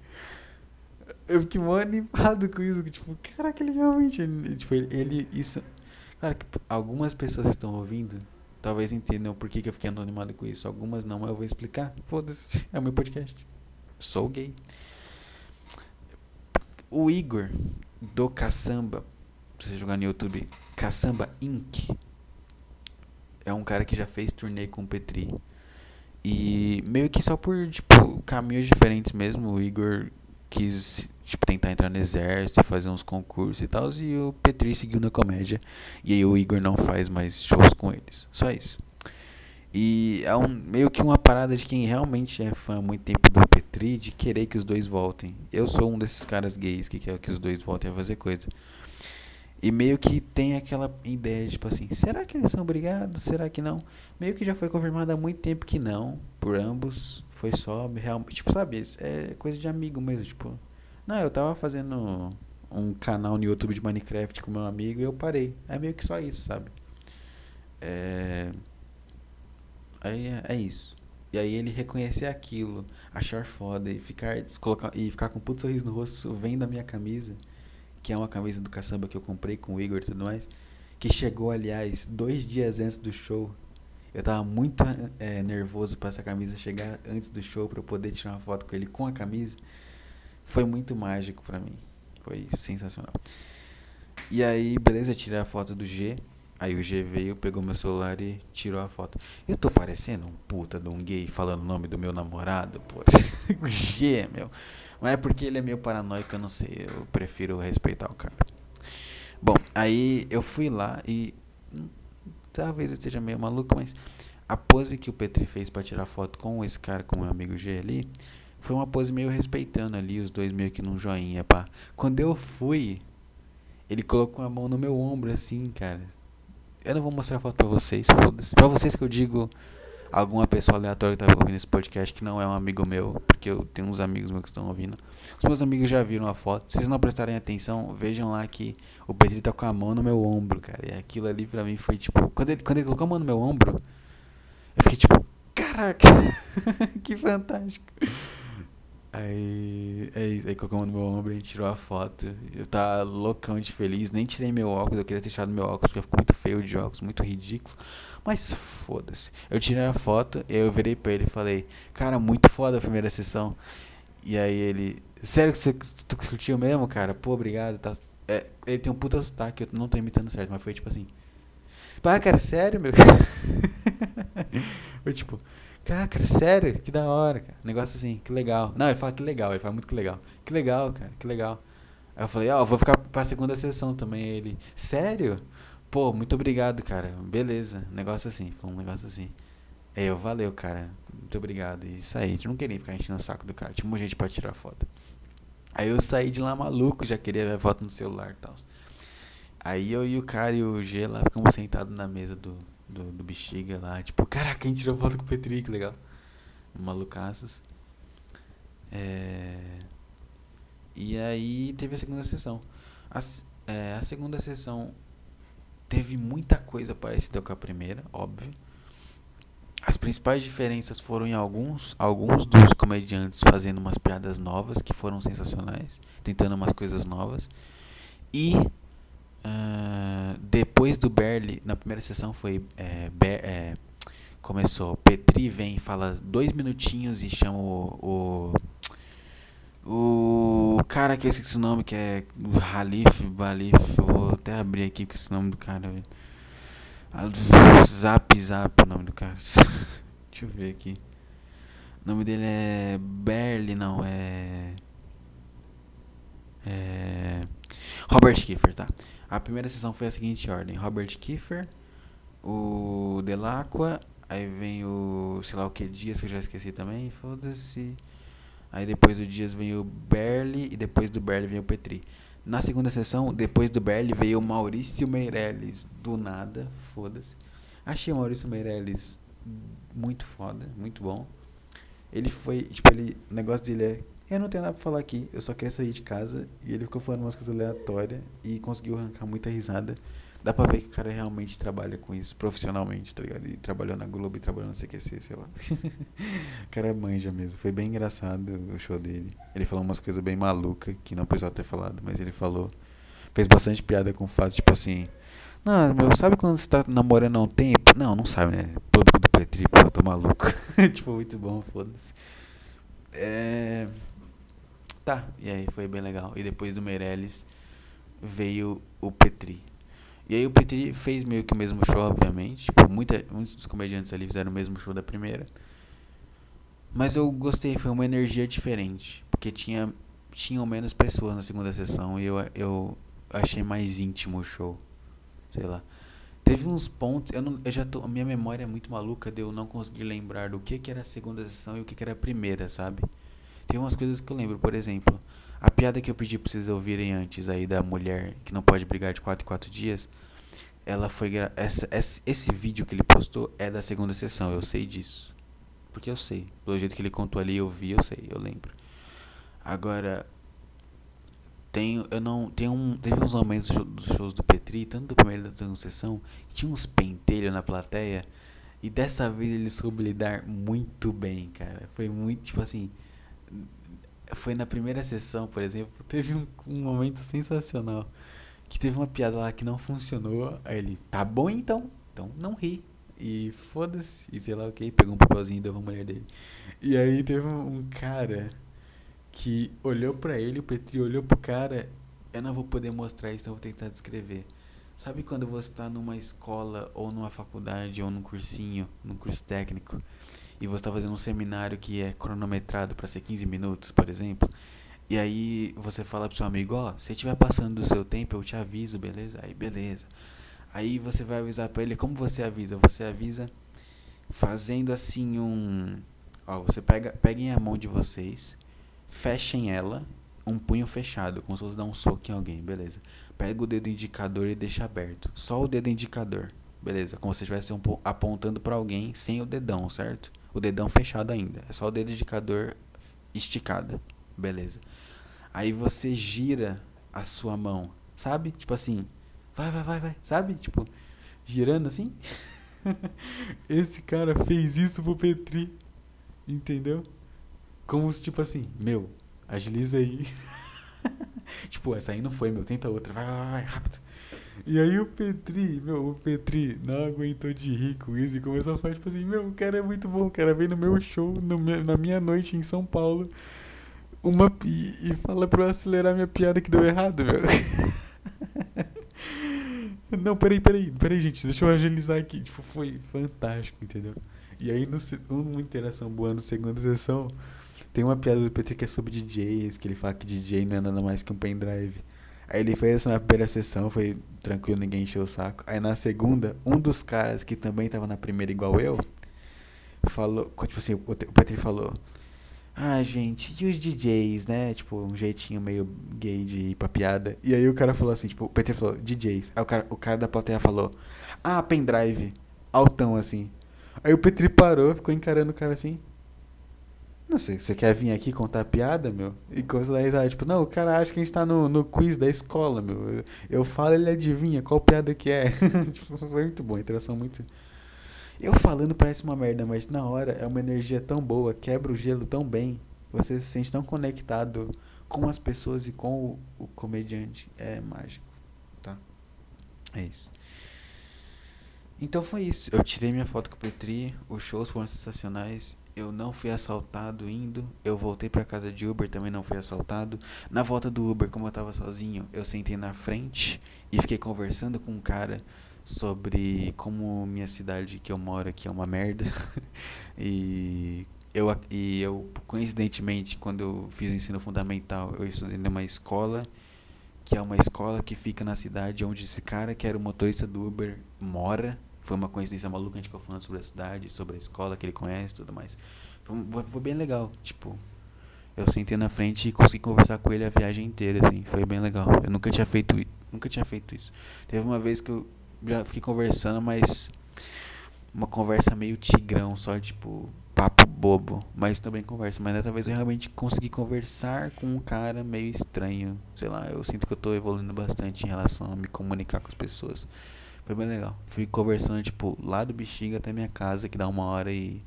Eu fiquei mó animado com isso, tipo, caraca, ele realmente. Tipo, ele, ele isso. Claro que algumas pessoas estão ouvindo, talvez entendam por que, que eu fiquei animado com isso. Algumas não, mas eu vou explicar. Foda-se, (laughs) é o meu podcast. Sou gay. O Igor do Caçamba, você jogar no YouTube, Caçamba Inc é um cara que já fez turnê com o Petri. E meio que só por, tipo, caminhos diferentes mesmo, o Igor quis, tipo, tentar entrar no exército, fazer uns concursos e tal, e o Petri seguiu na comédia. E aí o Igor não faz mais shows com eles. Só isso. E é um, meio que uma parada de quem realmente é fã há muito tempo do Petri, de querer que os dois voltem. Eu sou um desses caras gays que quer que os dois voltem a fazer coisa. E meio que tem aquela ideia, tipo assim, será que eles são brigados? Será que não? Meio que já foi confirmado há muito tempo que não, por ambos. Foi só realmente, tipo, sabe, é coisa de amigo mesmo, tipo. Não, eu tava fazendo um canal no YouTube de Minecraft com meu amigo e eu parei. É meio que só isso, sabe? É. Aí é, é isso. E aí ele reconhecer aquilo, achar foda e ficar, colocar, e ficar com um puto sorriso no rosto vendo a minha camisa que é uma camisa do caçamba que eu comprei com o Igor e tudo mais, que chegou, aliás, dois dias antes do show. Eu tava muito é, nervoso para essa camisa chegar antes do show para eu poder tirar uma foto com ele com a camisa. Foi muito mágico para mim. Foi sensacional. E aí, beleza, eu tirei a foto do G. Aí o G veio, pegou meu celular e tirou a foto. Eu tô parecendo um puta de um gay falando o nome do meu namorado, pô. (laughs) G, meu. Mas é porque ele é meio paranoico, eu não sei. Eu prefiro respeitar o cara. Bom, aí eu fui lá e. Hum, talvez eu esteja meio maluco, mas a pose que o Petri fez para tirar foto com esse cara, com o meu amigo G ali, foi uma pose meio respeitando ali, os dois meio que num joinha, pá. Quando eu fui, ele colocou a mão no meu ombro assim, cara. Eu não vou mostrar a foto pra vocês, foda-se. Pra vocês que eu digo alguma pessoa aleatória que tá ouvindo esse podcast que não é um amigo meu, porque eu tenho uns amigos meus que estão ouvindo. Os meus amigos já viram a foto. Se vocês não prestarem atenção, vejam lá que o Petri tá com a mão no meu ombro, cara. E aquilo ali pra mim foi tipo. Quando ele, quando ele colocou a mão no meu ombro, eu fiquei tipo, caraca, (laughs) que fantástico. Aí, é isso, aí colocou no meu ombro, a gente tirou a foto. Eu tava loucão de feliz, nem tirei meu óculos, eu queria ter tirado meu óculos porque ficou muito feio de óculos, muito ridículo. Mas foda-se. Eu tirei a foto, eu virei pra ele e falei, cara, muito foda a primeira sessão. E aí ele, sério que você tu curtiu mesmo, cara? Pô, obrigado. Tá. É, ele tem um puta sotaque, eu não tô imitando certo, mas foi tipo assim. Ah, cara, sério, meu? (laughs) foi tipo, Cara, cara, sério? Que da hora, cara. Negócio assim, que legal. Não, ele fala que legal, ele fala muito que legal. Que legal, cara, que legal. Aí eu falei, ó, oh, vou ficar pra segunda sessão também. Ele, sério? Pô, muito obrigado, cara. Beleza. Negócio assim, foi um negócio assim. Aí eu, valeu, cara. Muito obrigado. E saí. A gente não queria ficar enchendo o saco do cara. Tinha muita gente pra tirar foto. Aí eu saí de lá maluco, já queria ver foto no celular e tal. Aí eu e o cara e o G lá ficamos sentados na mesa do, do, do Bexiga lá. Tipo, caraca, gente tirou foto com o Petri, que legal. Malucaças. É... E aí teve a segunda sessão. A, é, a segunda sessão teve muita coisa parecida com a primeira, óbvio. As principais diferenças foram em alguns, alguns dos comediantes fazendo umas piadas novas que foram sensacionais, tentando umas coisas novas. E Uh, depois do Berli, na primeira sessão foi. É, é, começou. Petri vem, fala dois minutinhos e chama o. O, o cara que eu esqueci o nome, que é Halif, Balif. Eu vou até abrir aqui com esse nome do cara. Zap Zap o nome do cara. (laughs) Deixa eu ver aqui. O nome dele é Berli, não, é. É. Robert Kiefer, tá? A primeira sessão foi a seguinte ordem: Robert Kiefer, o Delacqua, aí vem o, sei lá o que, Dias, que eu já esqueci também, foda-se. Aí depois do Dias vem o Berli e depois do Berli vem o Petri. Na segunda sessão, depois do Berli, veio o Maurício Meirelles, do nada, foda-se. Achei o Maurício Meirelles muito foda, muito bom. Ele foi, tipo, ele, o negócio dele é eu não tenho nada pra falar aqui, eu só queria sair de casa e ele ficou falando umas coisas aleatórias e conseguiu arrancar muita risada. Dá pra ver que o cara realmente trabalha com isso profissionalmente, tá ligado? E trabalhou na Globo e trabalhou no CQC, sei lá. (laughs) o cara manja mesmo. Foi bem engraçado o show dele. Ele falou umas coisas bem malucas que não precisava ter falado, mas ele falou. Fez bastante piada com o fato, tipo assim. Não, meu, sabe quando você tá namorando há um tempo? Não, não sabe, né? Público do Petri, pô, eu tô maluco. (laughs) tipo, muito bom, foda-se. É. Tá, e aí foi bem legal. E depois do Meirelles veio o Petri. E aí o Petri fez meio que o mesmo show, obviamente. Tipo, muita, muitos dos comediantes ali fizeram o mesmo show da primeira. Mas eu gostei, foi uma energia diferente. Porque tinha, tinham menos pessoas na segunda sessão e eu, eu achei mais íntimo o show. Sei lá. Teve uns pontos, eu, não, eu já tô, minha memória é muito maluca de eu não conseguir lembrar do que, que era a segunda sessão e o que, que era a primeira, sabe? Tem umas coisas que eu lembro, por exemplo, a piada que eu pedi pra vocês ouvirem antes aí da mulher que não pode brigar de 4 em 4 dias, ela foi essa, esse, esse vídeo que ele postou é da segunda sessão, eu sei disso. Porque eu sei, pelo jeito que ele contou ali, eu vi, eu sei, eu lembro. Agora tem eu não tem um teve uns momentos dos shows do Petri, tanto do primeiro da segunda sessão, que tinha uns pentelhos na plateia. E dessa vez ele soube lidar muito bem, cara. Foi muito, tipo assim, foi na primeira sessão, por exemplo, teve um, um, momento sensacional. Que teve uma piada lá que não funcionou. Aí ele, tá bom então, então não ri. E foda-se, e sei lá o que, pegou um papelzinho e deu uma mulher dele. E aí teve um, um cara que olhou para ele, o Petri olhou pro cara. Eu não vou poder mostrar isso, então eu vou tentar descrever. Sabe quando você está numa escola, ou numa faculdade, ou num cursinho, num curso técnico, e você está fazendo um seminário que é cronometrado para ser 15 minutos, por exemplo, e aí você fala pro seu amigo, ó, oh, se estiver passando do seu tempo, eu te aviso, beleza? Aí beleza. Aí você vai avisar para ele, como você avisa? Você avisa fazendo assim um, ó, você pega, peguem a mão de vocês, fechem ela, um punho fechado, como se fosse dar um soco em alguém, beleza? Pega o dedo indicador e deixa aberto, só o dedo indicador, Beleza, como se estivesse apontando para alguém sem o dedão, certo? O dedão fechado ainda. É só o dedo indicador esticado. Beleza. Aí você gira a sua mão, sabe? Tipo assim, vai, vai, vai, vai, sabe? Tipo, girando assim. (laughs) Esse cara fez isso pro Petri. Entendeu? Como se, tipo assim, meu, agiliza aí. (laughs) tipo, essa aí não foi, meu, tenta outra, vai, vai, vai, rápido. E aí o Petri, meu, o Petri não aguentou de rir com isso e começou a falar, tipo assim, meu, o cara é muito bom, o cara vem no meu show, no meu, na minha noite em São Paulo, uma, e, e fala pra eu acelerar minha piada que deu errado, meu. (laughs) Não, peraí, peraí, peraí, gente, deixa eu agilizar aqui. Tipo, foi fantástico, entendeu? E aí, no, uma interação boa na segunda sessão, tem uma piada do Petri que é sobre DJs, que ele fala que DJ não é nada mais que um pendrive. Aí ele fez essa na primeira sessão, foi tranquilo, ninguém encheu o saco. Aí na segunda, um dos caras que também tava na primeira igual eu, falou, tipo assim, o Petri falou, ah, gente, e os DJs, né? Tipo, um jeitinho meio gay de ir pra piada. E aí o cara falou assim, tipo, o Petri falou, DJs. Aí o cara, o cara da plateia falou, ah, pendrive. Altão, assim. Aí o Petri parou, ficou encarando o cara assim. Não sei, você quer vir aqui contar piada, meu? E coisa daí, tipo, não, o cara acha que a gente tá no, no quiz da escola, meu. Eu, eu falo, ele adivinha qual piada que é. (laughs) tipo, foi muito bom, interação muito eu falando parece uma merda, mas na hora é uma energia tão boa, quebra o gelo tão bem. Você se sente tão conectado com as pessoas e com o, o comediante. É mágico, tá? É isso. Então foi isso. Eu tirei minha foto com o Petri. Os shows foram sensacionais. Eu não fui assaltado indo. Eu voltei para casa de Uber, também não fui assaltado. Na volta do Uber, como eu tava sozinho, eu sentei na frente e fiquei conversando com um cara sobre como minha cidade que eu moro aqui é uma merda. (laughs) e eu e eu coincidentemente quando eu fiz o ensino fundamental, eu estudei numa escola que é uma escola que fica na cidade onde esse cara que era o motorista do Uber mora. Foi uma coincidência maluca a gente ficou falando sobre a cidade, sobre a escola que ele conhece e tudo mais. Foi, foi bem legal, tipo, eu sentei na frente e consegui conversar com ele a viagem inteira, assim, foi bem legal. Eu nunca tinha feito, nunca tinha feito isso. Teve uma vez que eu já fiquei conversando, mas uma conversa meio tigrão, só tipo papo bobo, mas também conversa. Mas dessa vez eu realmente consegui conversar com um cara meio estranho. Sei lá, eu sinto que eu tô evoluindo bastante em relação a me comunicar com as pessoas. Foi bem legal. Fui conversando, tipo, lá do Bexiga até minha casa, que dá uma hora e.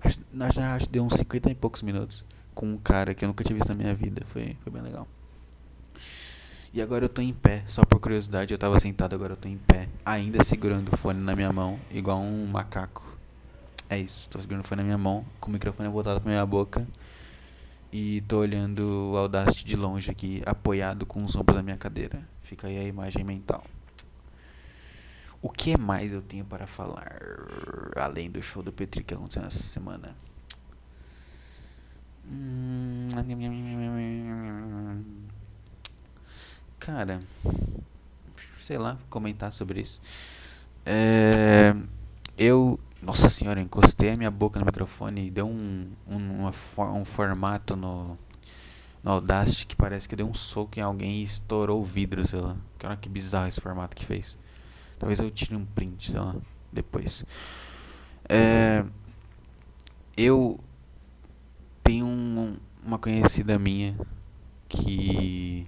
Acho, acho que deu uns 50 e poucos minutos com um cara que eu nunca tinha visto na minha vida. Foi, foi bem legal. E agora eu tô em pé, só por curiosidade, eu tava sentado, agora eu tô em pé, ainda segurando o fone na minha mão, igual um macaco. É isso, tô segurando o fone na minha mão, com o microfone voltado pra minha boca. E tô olhando o Audacity de longe aqui, apoiado com os ombros na minha cadeira. Fica aí a imagem mental. O que mais eu tenho para falar além do show do Petri que aconteceu essa semana? Hum... Cara, sei lá, comentar sobre isso. É, eu, nossa senhora, encostei a minha boca no microfone e deu um, um, um formato no, no Audacity que parece que deu um soco em alguém e estourou o vidro, sei lá. Cara, que bizarro esse formato que fez. Talvez eu tire um print, sei lá, depois. É, eu tenho um, uma conhecida minha que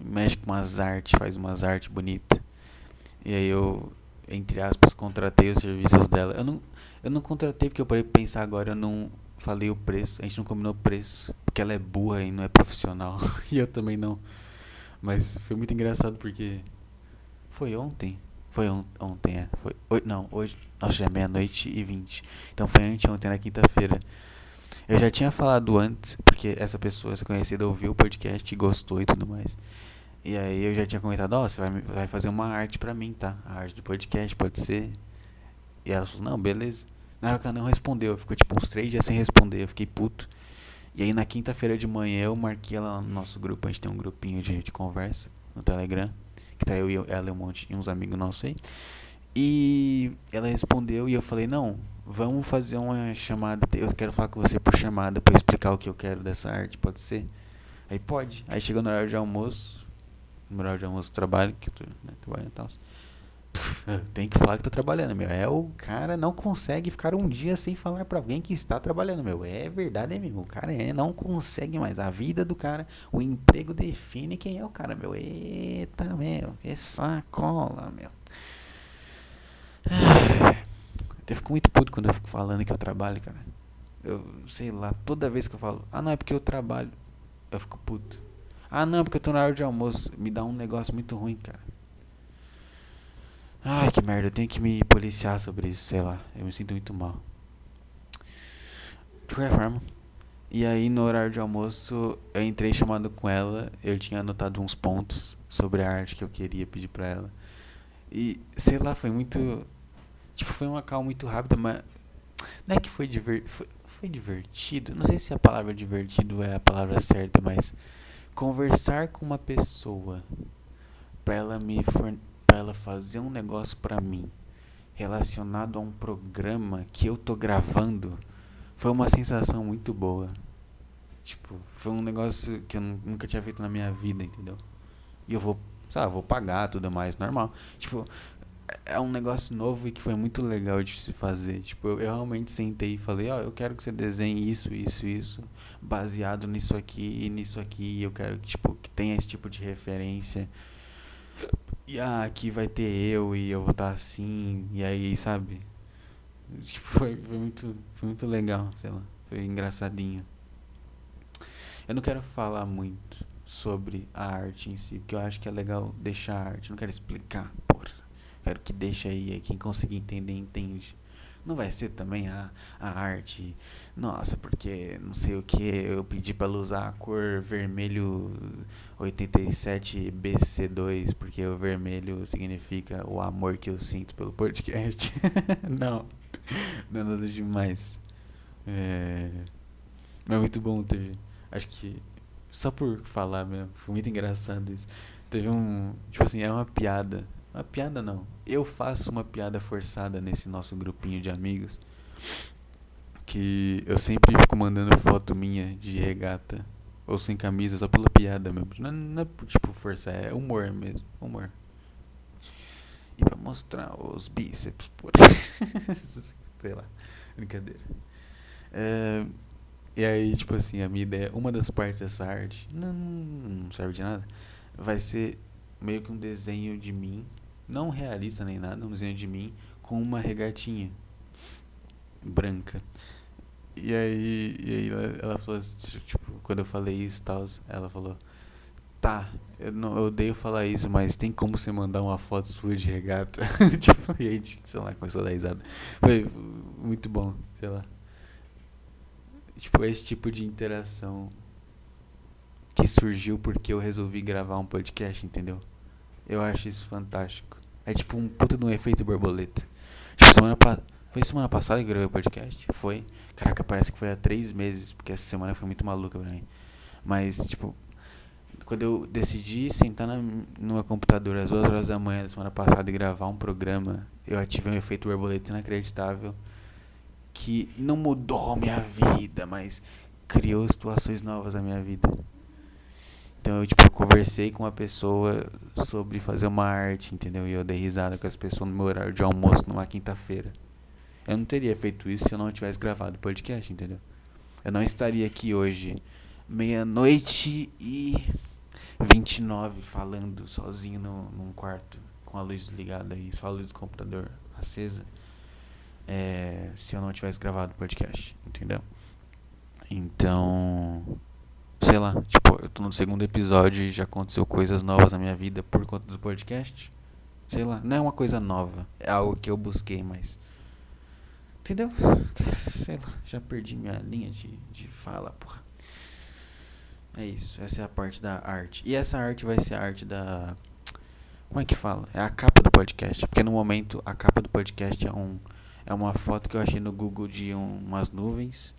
mexe com umas artes, faz umas artes bonitas. E aí eu, entre aspas, contratei os serviços dela. Eu não, eu não contratei porque eu parei pra pensar agora, eu não falei o preço, a gente não combinou o preço, porque ela é burra e não é profissional. (laughs) e eu também não. Mas foi muito engraçado porque foi ontem. Foi on ontem, é. Foi, não, hoje. Nossa, já é meia-noite e vinte. Então foi anteontem, na quinta-feira. Eu já tinha falado antes, porque essa pessoa, essa conhecida, ouviu o podcast e gostou e tudo mais. E aí eu já tinha comentado, ó, oh, você vai, vai fazer uma arte pra mim, tá? A arte do podcast, pode ser. E ela falou, não, beleza. Na época ela não respondeu, ficou tipo uns três dias sem responder, eu fiquei puto. E aí na quinta-feira de manhã eu marquei ela no nosso grupo, a gente tem um grupinho de, de conversa no Telegram, que tá eu e ela e um monte, e uns amigos nossos aí. E ela respondeu e eu falei, não, vamos fazer uma chamada. Eu quero falar com você por chamada para explicar o que eu quero dessa arte, pode ser? Aí pode. Aí chegou no horário de almoço, no horário de almoço trabalho, que eu tô, né, trabalhando e tal. Tem que falar que tô trabalhando, meu. É o cara não consegue ficar um dia sem falar para alguém que está trabalhando, meu. É verdade, é mesmo. O cara é, não consegue mais. A vida do cara, o emprego define quem é o cara, meu. Eita, meu. Que sacola, meu. Eu fico muito puto quando eu fico falando que eu trabalho, cara. Eu sei lá, toda vez que eu falo, ah, não, é porque eu trabalho, eu fico puto. Ah, não, é porque eu tô na hora de almoço. Me dá um negócio muito ruim, cara. Ai, que merda, eu tenho que me policiar sobre isso, sei lá. Eu me sinto muito mal. De qualquer forma. E aí, no horário de almoço, eu entrei chamado com ela. Eu tinha anotado uns pontos sobre a arte que eu queria pedir pra ela. E, sei lá, foi muito. Tipo, foi uma calma muito rápida, mas. Não é que foi, diver... foi, foi divertido. Não sei se a palavra divertido é a palavra certa, mas. Conversar com uma pessoa pra ela me fornecer ela fazer um negócio para mim relacionado a um programa que eu tô gravando foi uma sensação muito boa. Tipo, foi um negócio que eu nunca tinha feito na minha vida, entendeu? E eu vou, sabe, vou pagar tudo mais, normal. Tipo, é, é um negócio novo e que foi muito legal de se fazer. Tipo, eu, eu realmente sentei e falei, ó, oh, eu quero que você desenhe isso, isso, isso, baseado nisso aqui e nisso aqui. Eu quero que, tipo, que tenha esse tipo de referência e ah, aqui vai ter eu e eu vou estar assim, e aí, sabe? Tipo, (laughs) foi, foi, muito, foi muito legal, sei lá, foi engraçadinho. Eu não quero falar muito sobre a arte em si, porque eu acho que é legal deixar a arte, não quero explicar, porra. Quero que deixe aí, quem conseguir entender, entende. Não vai ser também a, a arte, nossa, porque não sei o que, eu pedi para ela usar a cor vermelho 87BC2, porque o vermelho significa o amor que eu sinto pelo podcast. (laughs) não, não é nada demais. É, é muito bom, teve. Acho que só por falar mesmo, foi muito engraçado isso. Teve um. Tipo assim, é uma piada uma piada não. Eu faço uma piada forçada nesse nosso grupinho de amigos. Que eu sempre fico mandando foto minha de regata. Ou sem camisa, só pela piada mesmo. Não, não é tipo força, é humor mesmo. Humor. E pra mostrar os bíceps, por (laughs) Sei lá. Brincadeira. É, e aí, tipo assim, a minha ideia, uma das partes dessa arte, não, não serve de nada, vai ser meio que um desenho de mim não realista nem nada, um desenho de mim com uma regatinha branca. E aí, e aí ela, ela falou assim, tipo, quando eu falei isso tal, ela falou, tá, eu, não, eu odeio falar isso, mas tem como você mandar uma foto sua de regata? (laughs) tipo, e aí, sei lá, começou a dar risada. Foi muito bom, sei lá. Tipo, esse tipo de interação que surgiu porque eu resolvi gravar um podcast, entendeu? Eu acho isso fantástico. É tipo um puta de um efeito borboleta. Tipo, semana passada. Foi semana passada que eu gravei o podcast? Foi. Caraca, parece que foi há três meses, porque essa semana foi muito maluca pra mim. Mas, tipo, quando eu decidi sentar na, no meu computador às duas horas da manhã da semana passada e gravar um programa, eu ativei um efeito borboleta inacreditável que não mudou minha vida, mas criou situações novas na minha vida. Então eu, tipo, conversei com uma pessoa sobre fazer uma arte, entendeu? E eu dei risada com as pessoas no meu horário de almoço numa quinta-feira. Eu não teria feito isso se eu não tivesse gravado o podcast, entendeu? Eu não estaria aqui hoje, meia-noite e 29, falando sozinho no, num quarto, com a luz desligada e só a luz do computador acesa, é, se eu não tivesse gravado o podcast, entendeu? Então, sei lá, tipo, eu tô no segundo episódio e já aconteceu coisas novas na minha vida por conta do podcast. Sei lá, não é uma coisa nova, é algo que eu busquei, mas. Entendeu? Sei lá, já perdi minha linha de, de fala, porra. É isso, essa é a parte da arte. E essa arte vai ser a arte da. Como é que fala? É a capa do podcast. Porque no momento a capa do podcast é, um, é uma foto que eu achei no Google de um, umas nuvens.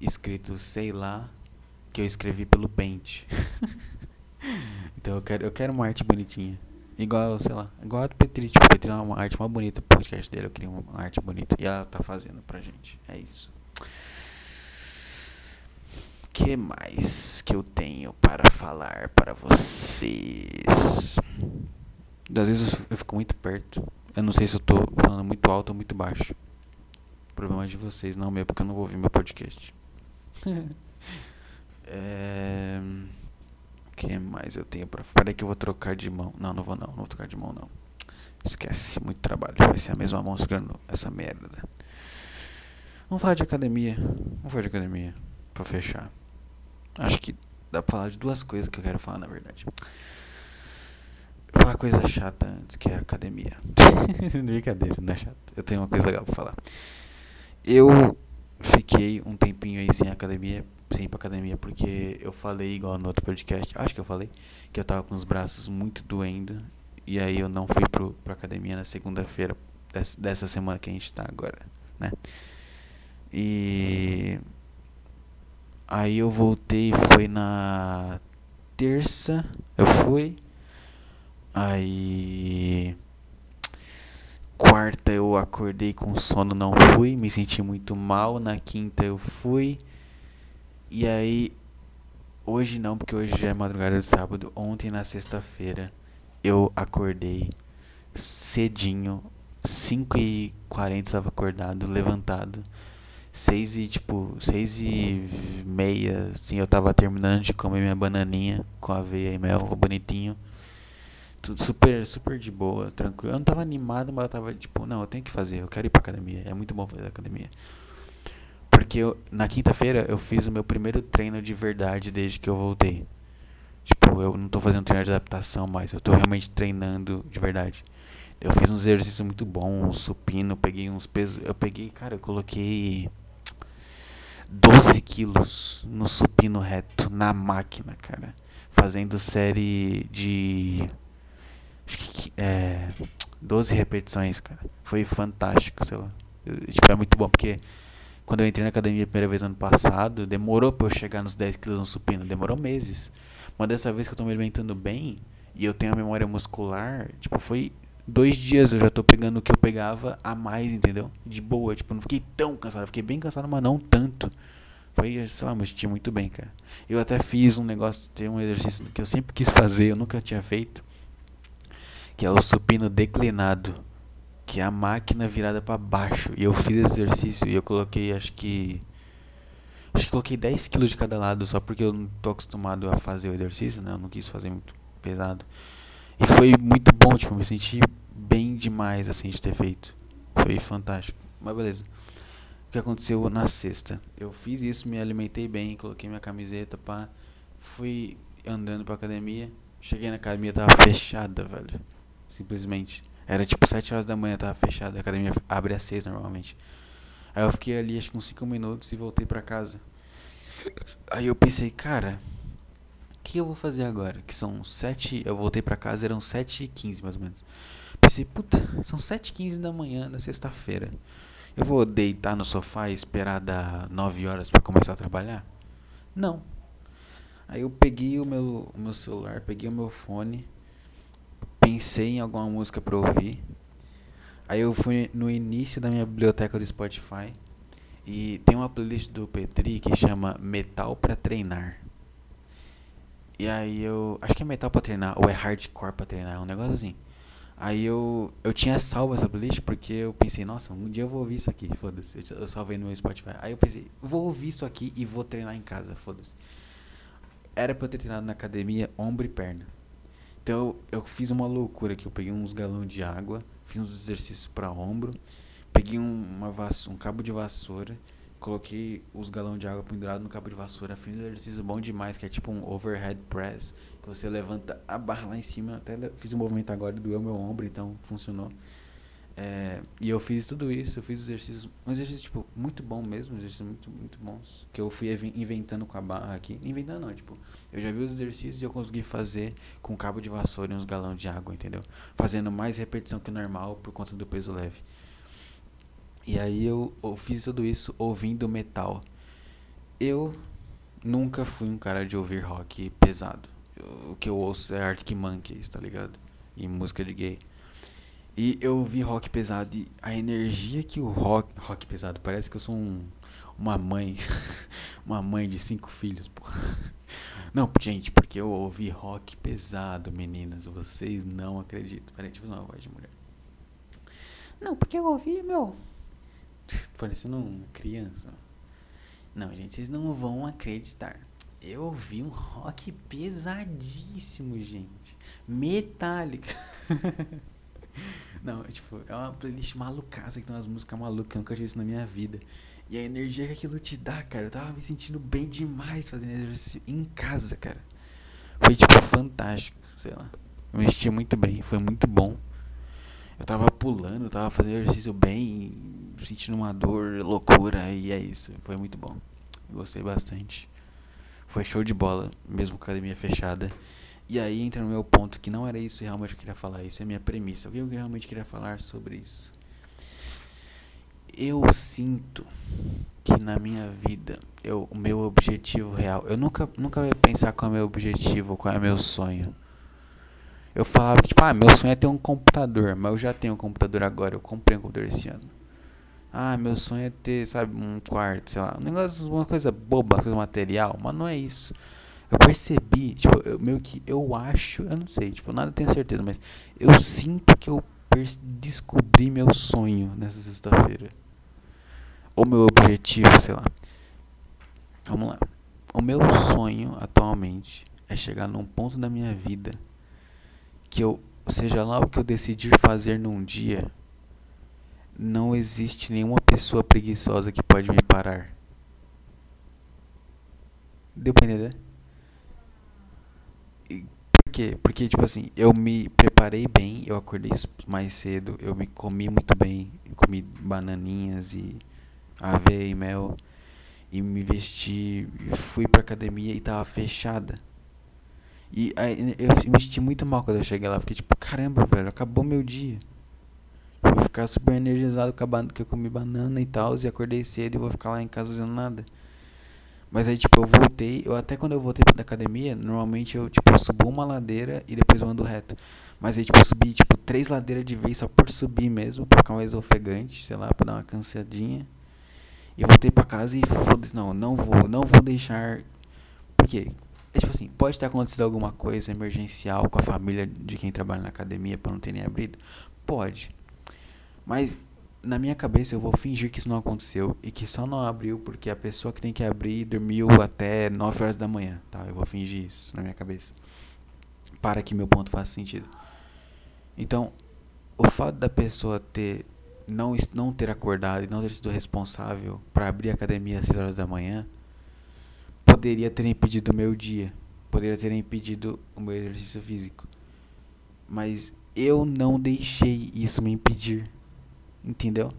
Escrito sei lá que eu escrevi pelo Paint. (laughs) então eu quero, eu quero uma arte bonitinha. Igual, sei lá, igual a Petri. Tipo, o Petri é uma arte mais bonita pro podcast dele. Eu queria uma arte bonita. E ela tá fazendo pra gente. É isso. O que mais que eu tenho para falar para vocês? às vezes eu fico muito perto. Eu não sei se eu tô falando muito alto ou muito baixo. O problema é de vocês, não meu, porque eu não vou ouvir meu podcast. (laughs) é... O que mais eu tenho pra. Peraí que eu vou trocar de mão. Não, não vou não, não vou trocar de mão não. Esquece, muito trabalho. Vai ser a mesma mão segurando essa merda. Vamos falar de academia. Vamos falar de academia. Pra fechar. Acho que dá pra falar de duas coisas que eu quero falar, na verdade. Vou falar coisa chata antes, que é academia. (laughs) Brincadeira, não é chato. Eu tenho uma coisa legal pra falar. Eu fiquei um tempinho aí sem academia, sem ir pra academia, porque eu falei, igual no outro podcast, acho que eu falei, que eu tava com os braços muito doendo. E aí eu não fui pro, pra academia na segunda-feira dessa, dessa semana que a gente tá agora, né? E aí eu voltei, foi na terça, eu fui. Aí quarta eu acordei com sono, não fui, me senti muito mal. Na quinta eu fui. E aí hoje não, porque hoje já é madrugada do sábado. Ontem na sexta-feira eu acordei cedinho, 5 e 40 estava acordado, levantado. 6 e tipo, 6 e meia, assim, eu tava terminando de comer minha bananinha com aveia e mel, bonitinho. Tudo super, super de boa, tranquilo. Eu não tava animado, mas eu tava tipo, não, eu tenho que fazer, eu quero ir pra academia. É muito bom fazer academia. Porque eu, na quinta-feira eu fiz o meu primeiro treino de verdade desde que eu voltei. Tipo, eu não tô fazendo treino de adaptação mais, eu tô realmente treinando de verdade. Eu fiz uns exercícios muito bons, supino, peguei uns pesos. Eu peguei, cara, eu coloquei 12 quilos no supino reto, na máquina, cara. Fazendo série de. Acho que. É. 12 repetições, cara. Foi fantástico, sei lá. Eu, tipo, é muito bom, porque quando eu entrei na academia a primeira vez ano passado, demorou pra eu chegar nos 10 quilos no supino. Demorou meses. Mas dessa vez que eu tô me alimentando bem e eu tenho a memória muscular, tipo, foi dois dias eu já tô pegando o que eu pegava a mais, entendeu? De boa, tipo, não fiquei tão cansado, fiquei bem cansado, mas não tanto. Foi, sei lá, me senti muito bem, cara. Eu até fiz um negócio, tem um exercício que eu sempre quis fazer, eu nunca tinha feito, que é o supino declinado, que é a máquina virada para baixo. E eu fiz exercício e eu coloquei, acho que acho que coloquei 10 kg de cada lado, só porque eu não tô acostumado a fazer o exercício, né? Eu não quis fazer muito pesado. E foi muito bom, tipo, me senti bem demais assim de ter feito. Foi fantástico. Mas beleza. O que aconteceu na sexta? Eu fiz isso, me alimentei bem, coloquei minha camiseta, pá. Fui andando pra academia. Cheguei na academia, tava fechada, velho. Simplesmente. Era tipo 7 horas da manhã, tava fechada. A academia abre às 6 normalmente. Aí eu fiquei ali acho que uns 5 minutos e voltei pra casa. Aí eu pensei, cara, que eu vou fazer agora? Que são 7. Eu voltei pra casa, eram 7 e 15 mais ou menos. Pensei, puta, são 7 e 15 da manhã da sexta-feira. Eu vou deitar no sofá e esperar dar 9 horas para começar a trabalhar? Não. Aí eu peguei o meu, o meu celular, peguei o meu fone, pensei em alguma música pra ouvir. Aí eu fui no início da minha biblioteca do Spotify e tem uma playlist do Petri que chama Metal para Treinar. E aí eu. Acho que é metal pra treinar, ou é hardcore pra treinar, é um negócio assim. Aí eu, eu tinha salvo essa playlist porque eu pensei, nossa, um dia eu vou ouvir isso aqui, foda-se. Eu, eu salvei no meu Spotify. Aí eu pensei, vou ouvir isso aqui e vou treinar em casa, foda-se. Era pra eu ter treinado na academia ombro e perna. Então eu, fiz uma loucura que eu peguei uns galões de água, fiz uns exercícios para ombro, peguei um, uma um cabo de vassoura coloquei os galões de água pendurado no cabo de vassoura, fiz um exercício bom demais, que é tipo um overhead press, que você levanta a barra lá em cima, até fiz um movimento agora e doeu meu ombro, então funcionou. É, e eu fiz tudo isso, eu fiz exercícios, um exercício tipo muito bom mesmo, exercícios muito muito bons, que eu fui inventando com a barra aqui, inventando não, tipo, eu já vi os exercícios e eu consegui fazer com cabo de vassoura e uns galões de água, entendeu? Fazendo mais repetição que o normal por conta do peso leve. E aí eu, eu fiz tudo isso ouvindo metal. Eu nunca fui um cara de ouvir rock pesado. Eu, o que eu ouço é Arctic Monkeys, tá ligado? E música de gay. E eu ouvi rock pesado e a energia que o rock. Rock pesado, parece que eu sou um, uma mãe. (laughs) uma mãe de cinco filhos, porra. (laughs) Não, gente, porque eu ouvi rock pesado, meninas. Vocês não acreditam. Peraí, deixa eu fazer uma voz de mulher. Não, porque eu ouvi, meu. (laughs) Parecendo uma criança. Não, gente, vocês não vão acreditar. Eu ouvi um rock pesadíssimo, gente. Metálica. (laughs) não, tipo, é uma playlist malucaça que tem umas músicas malucas que eu nunca tinha visto na minha vida. E a energia que aquilo te dá, cara. Eu tava me sentindo bem demais fazendo exercício em casa, cara. Foi, tipo, fantástico, sei lá. Eu me senti muito bem, foi muito bom. Eu tava pulando, tava fazendo exercício bem, sentindo uma dor, loucura, e é isso. Foi muito bom. Gostei bastante. Foi show de bola, mesmo com a academia fechada. E aí entra no meu ponto, que não era isso realmente que eu queria falar, isso é minha premissa. O que eu realmente queria falar sobre isso? eu sinto que na minha vida eu, o meu objetivo real, eu nunca, nunca ia pensar qual é meu objetivo, qual é meu sonho. Eu falava tipo, ah, meu sonho é ter um computador, mas eu já tenho um computador agora, eu comprei um computador esse ano. Ah, meu sonho é ter, sabe, um quarto, sei lá, um negócio, uma coisa boba, coisa material, mas não é isso. Eu percebi, tipo, eu, meio que eu acho, eu não sei, tipo, nada tenho certeza, mas eu sinto que eu descobri meu sonho nessa sexta-feira o meu objetivo, sei lá. Vamos lá. O meu sonho atualmente é chegar num ponto da minha vida que eu, seja lá o que eu decidir fazer num dia, não existe nenhuma pessoa preguiçosa que pode me parar. Deu pra entender? Quê? Porque, tipo assim, eu me preparei bem, eu acordei mais cedo, eu me comi muito bem, comi bananinhas e aveia e mel e me vesti, fui pra academia e tava fechada. E aí, eu me senti muito mal quando eu cheguei lá, fiquei tipo, caramba, velho, acabou meu dia. Eu vou ficar super energizado acabando que eu comi banana e tal, e acordei cedo e vou ficar lá em casa fazendo nada. Mas aí, tipo, eu voltei, eu até quando eu voltei pra academia, normalmente eu, tipo, subo uma ladeira e depois eu ando reto. Mas aí, tipo, eu subi, tipo, três ladeiras de vez só por subir mesmo, pra ficar mais ofegante, sei lá, pra dar uma cansadinha. E eu voltei para casa e foda-se, não, não vou, não vou deixar. Por quê? É tipo assim, pode ter acontecido alguma coisa emergencial com a família de quem trabalha na academia para não terem abrido? Pode. Mas na minha cabeça eu vou fingir que isso não aconteceu e que só não abriu porque a pessoa que tem que abrir dormiu até 9 horas da manhã, tá? Eu vou fingir isso na minha cabeça. Para que meu ponto faça sentido. Então, o fato da pessoa ter não, não ter acordado e não ter sido responsável para abrir a academia às 6 horas da manhã poderia ter impedido o meu dia, poderia ter impedido o meu exercício físico. Mas eu não deixei isso me impedir. Entendeu?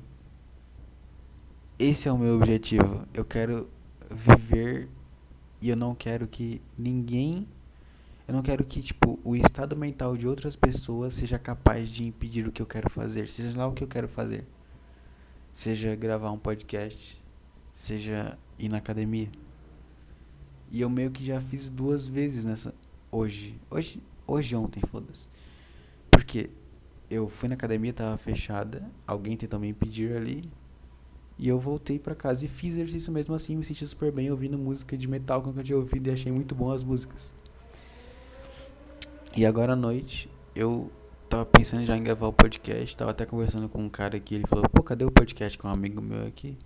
Esse é o meu objetivo. Eu quero viver e eu não quero que ninguém eu não quero que, tipo, o estado mental de outras pessoas seja capaz de impedir o que eu quero fazer. Seja lá o que eu quero fazer. Seja gravar um podcast. Seja ir na academia. E eu meio que já fiz duas vezes nessa. Hoje. Hoje. Hoje ontem, foda-se. Porque eu fui na academia, tava fechada. Alguém tentou me impedir ali. E eu voltei para casa e fiz exercício mesmo assim. Me senti super bem ouvindo música de metal que eu tinha ouvido e achei muito bom as músicas. E agora à noite eu tava pensando já em gravar o podcast, tava até conversando com um cara aqui, ele falou, pô, cadê o podcast com um amigo meu aqui?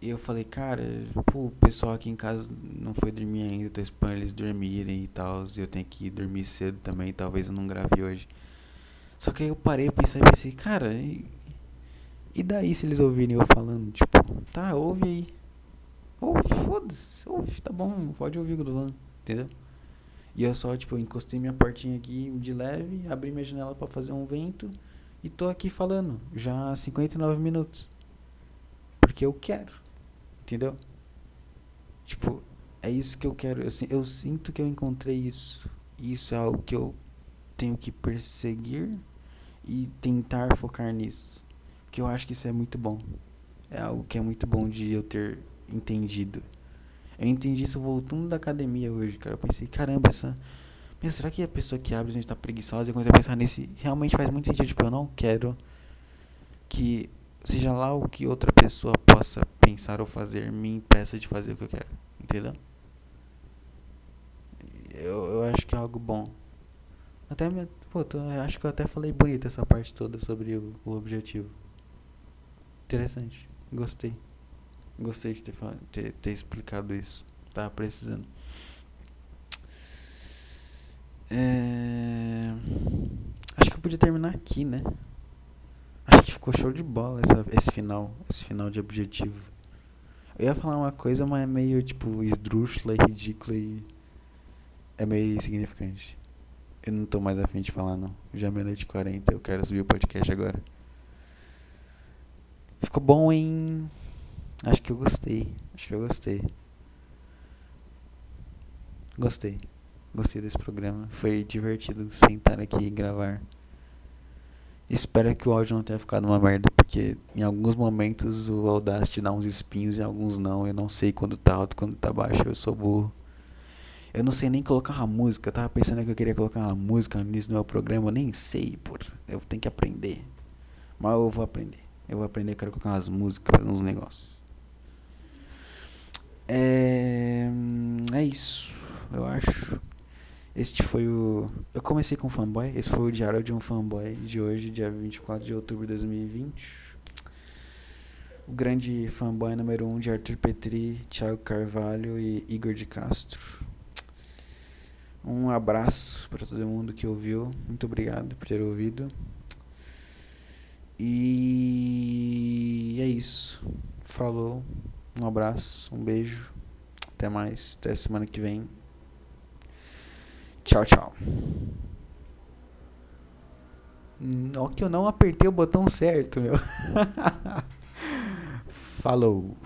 E eu falei, cara, pô, o pessoal aqui em casa não foi dormir ainda, tô esperando eles dormirem e tal, e eu tenho que ir dormir cedo também, talvez eu não grave hoje. Só que aí eu parei, pensei e pensei, cara, e, e daí se eles ouvirem eu falando, tipo, tá, ouve aí. Ouve, foda-se, ouve, tá bom, pode ouvir o que eu tô falando, entendeu? E eu só, tipo, encostei minha portinha aqui de leve, abri minha janela para fazer um vento e tô aqui falando já há 59 minutos. Porque eu quero. Entendeu? Tipo, é isso que eu quero. Eu, eu sinto que eu encontrei isso. Isso é algo que eu tenho que perseguir e tentar focar nisso. Porque eu acho que isso é muito bom. É algo que é muito bom de eu ter entendido. Eu entendi isso voltando da academia hoje, cara. Eu pensei, caramba, essa. Meu, será que a pessoa que abre a gente tá preguiçosa e começa a pensar nesse. Realmente faz muito sentido. Tipo, eu não quero que seja lá o que outra pessoa possa pensar ou fazer me impeça de fazer o que eu quero. Entendeu? eu, eu acho que é algo bom. Até me, pô, tô, acho que eu até falei bonito essa parte toda sobre o, o objetivo. Interessante. Gostei. Gostei de ter, ter, ter explicado isso. Tava precisando. É... Acho que eu podia terminar aqui, né? Acho que ficou show de bola essa, esse final. Esse final de objetivo. Eu ia falar uma coisa, mas é meio tipo esdrúxula e ridícula e. É meio insignificante. Eu não tô mais afim de falar, não. Já é meia-noite 40, eu quero subir o podcast agora. Ficou bom, hein? Acho que eu gostei. Acho que eu gostei. Gostei. Gostei desse programa. Foi divertido sentar aqui e gravar. Espero que o áudio não tenha ficado uma merda, porque em alguns momentos o Audacity dá uns espinhos e alguns não. Eu não sei quando tá alto, quando tá baixo. Eu sou burro. Eu não sei nem colocar uma música. Eu tava pensando que eu queria colocar uma música no início do meu programa. Eu nem sei, por. Eu tenho que aprender. Mas eu vou aprender. Eu vou aprender, eu quero colocar umas músicas, uns negócios. É. É isso. Eu acho. Este foi o. Eu comecei com fanboy. Esse foi o diário de um fanboy de hoje, dia 24 de outubro de 2020. O grande fanboy número 1 um de Arthur Petri, Thiago Carvalho e Igor de Castro. Um abraço para todo mundo que ouviu. Muito obrigado por ter ouvido. E é isso. Falou. Um abraço, um beijo. Até mais. Até semana que vem. Tchau, tchau. Ó que eu não apertei o botão certo, meu. (laughs) Falou.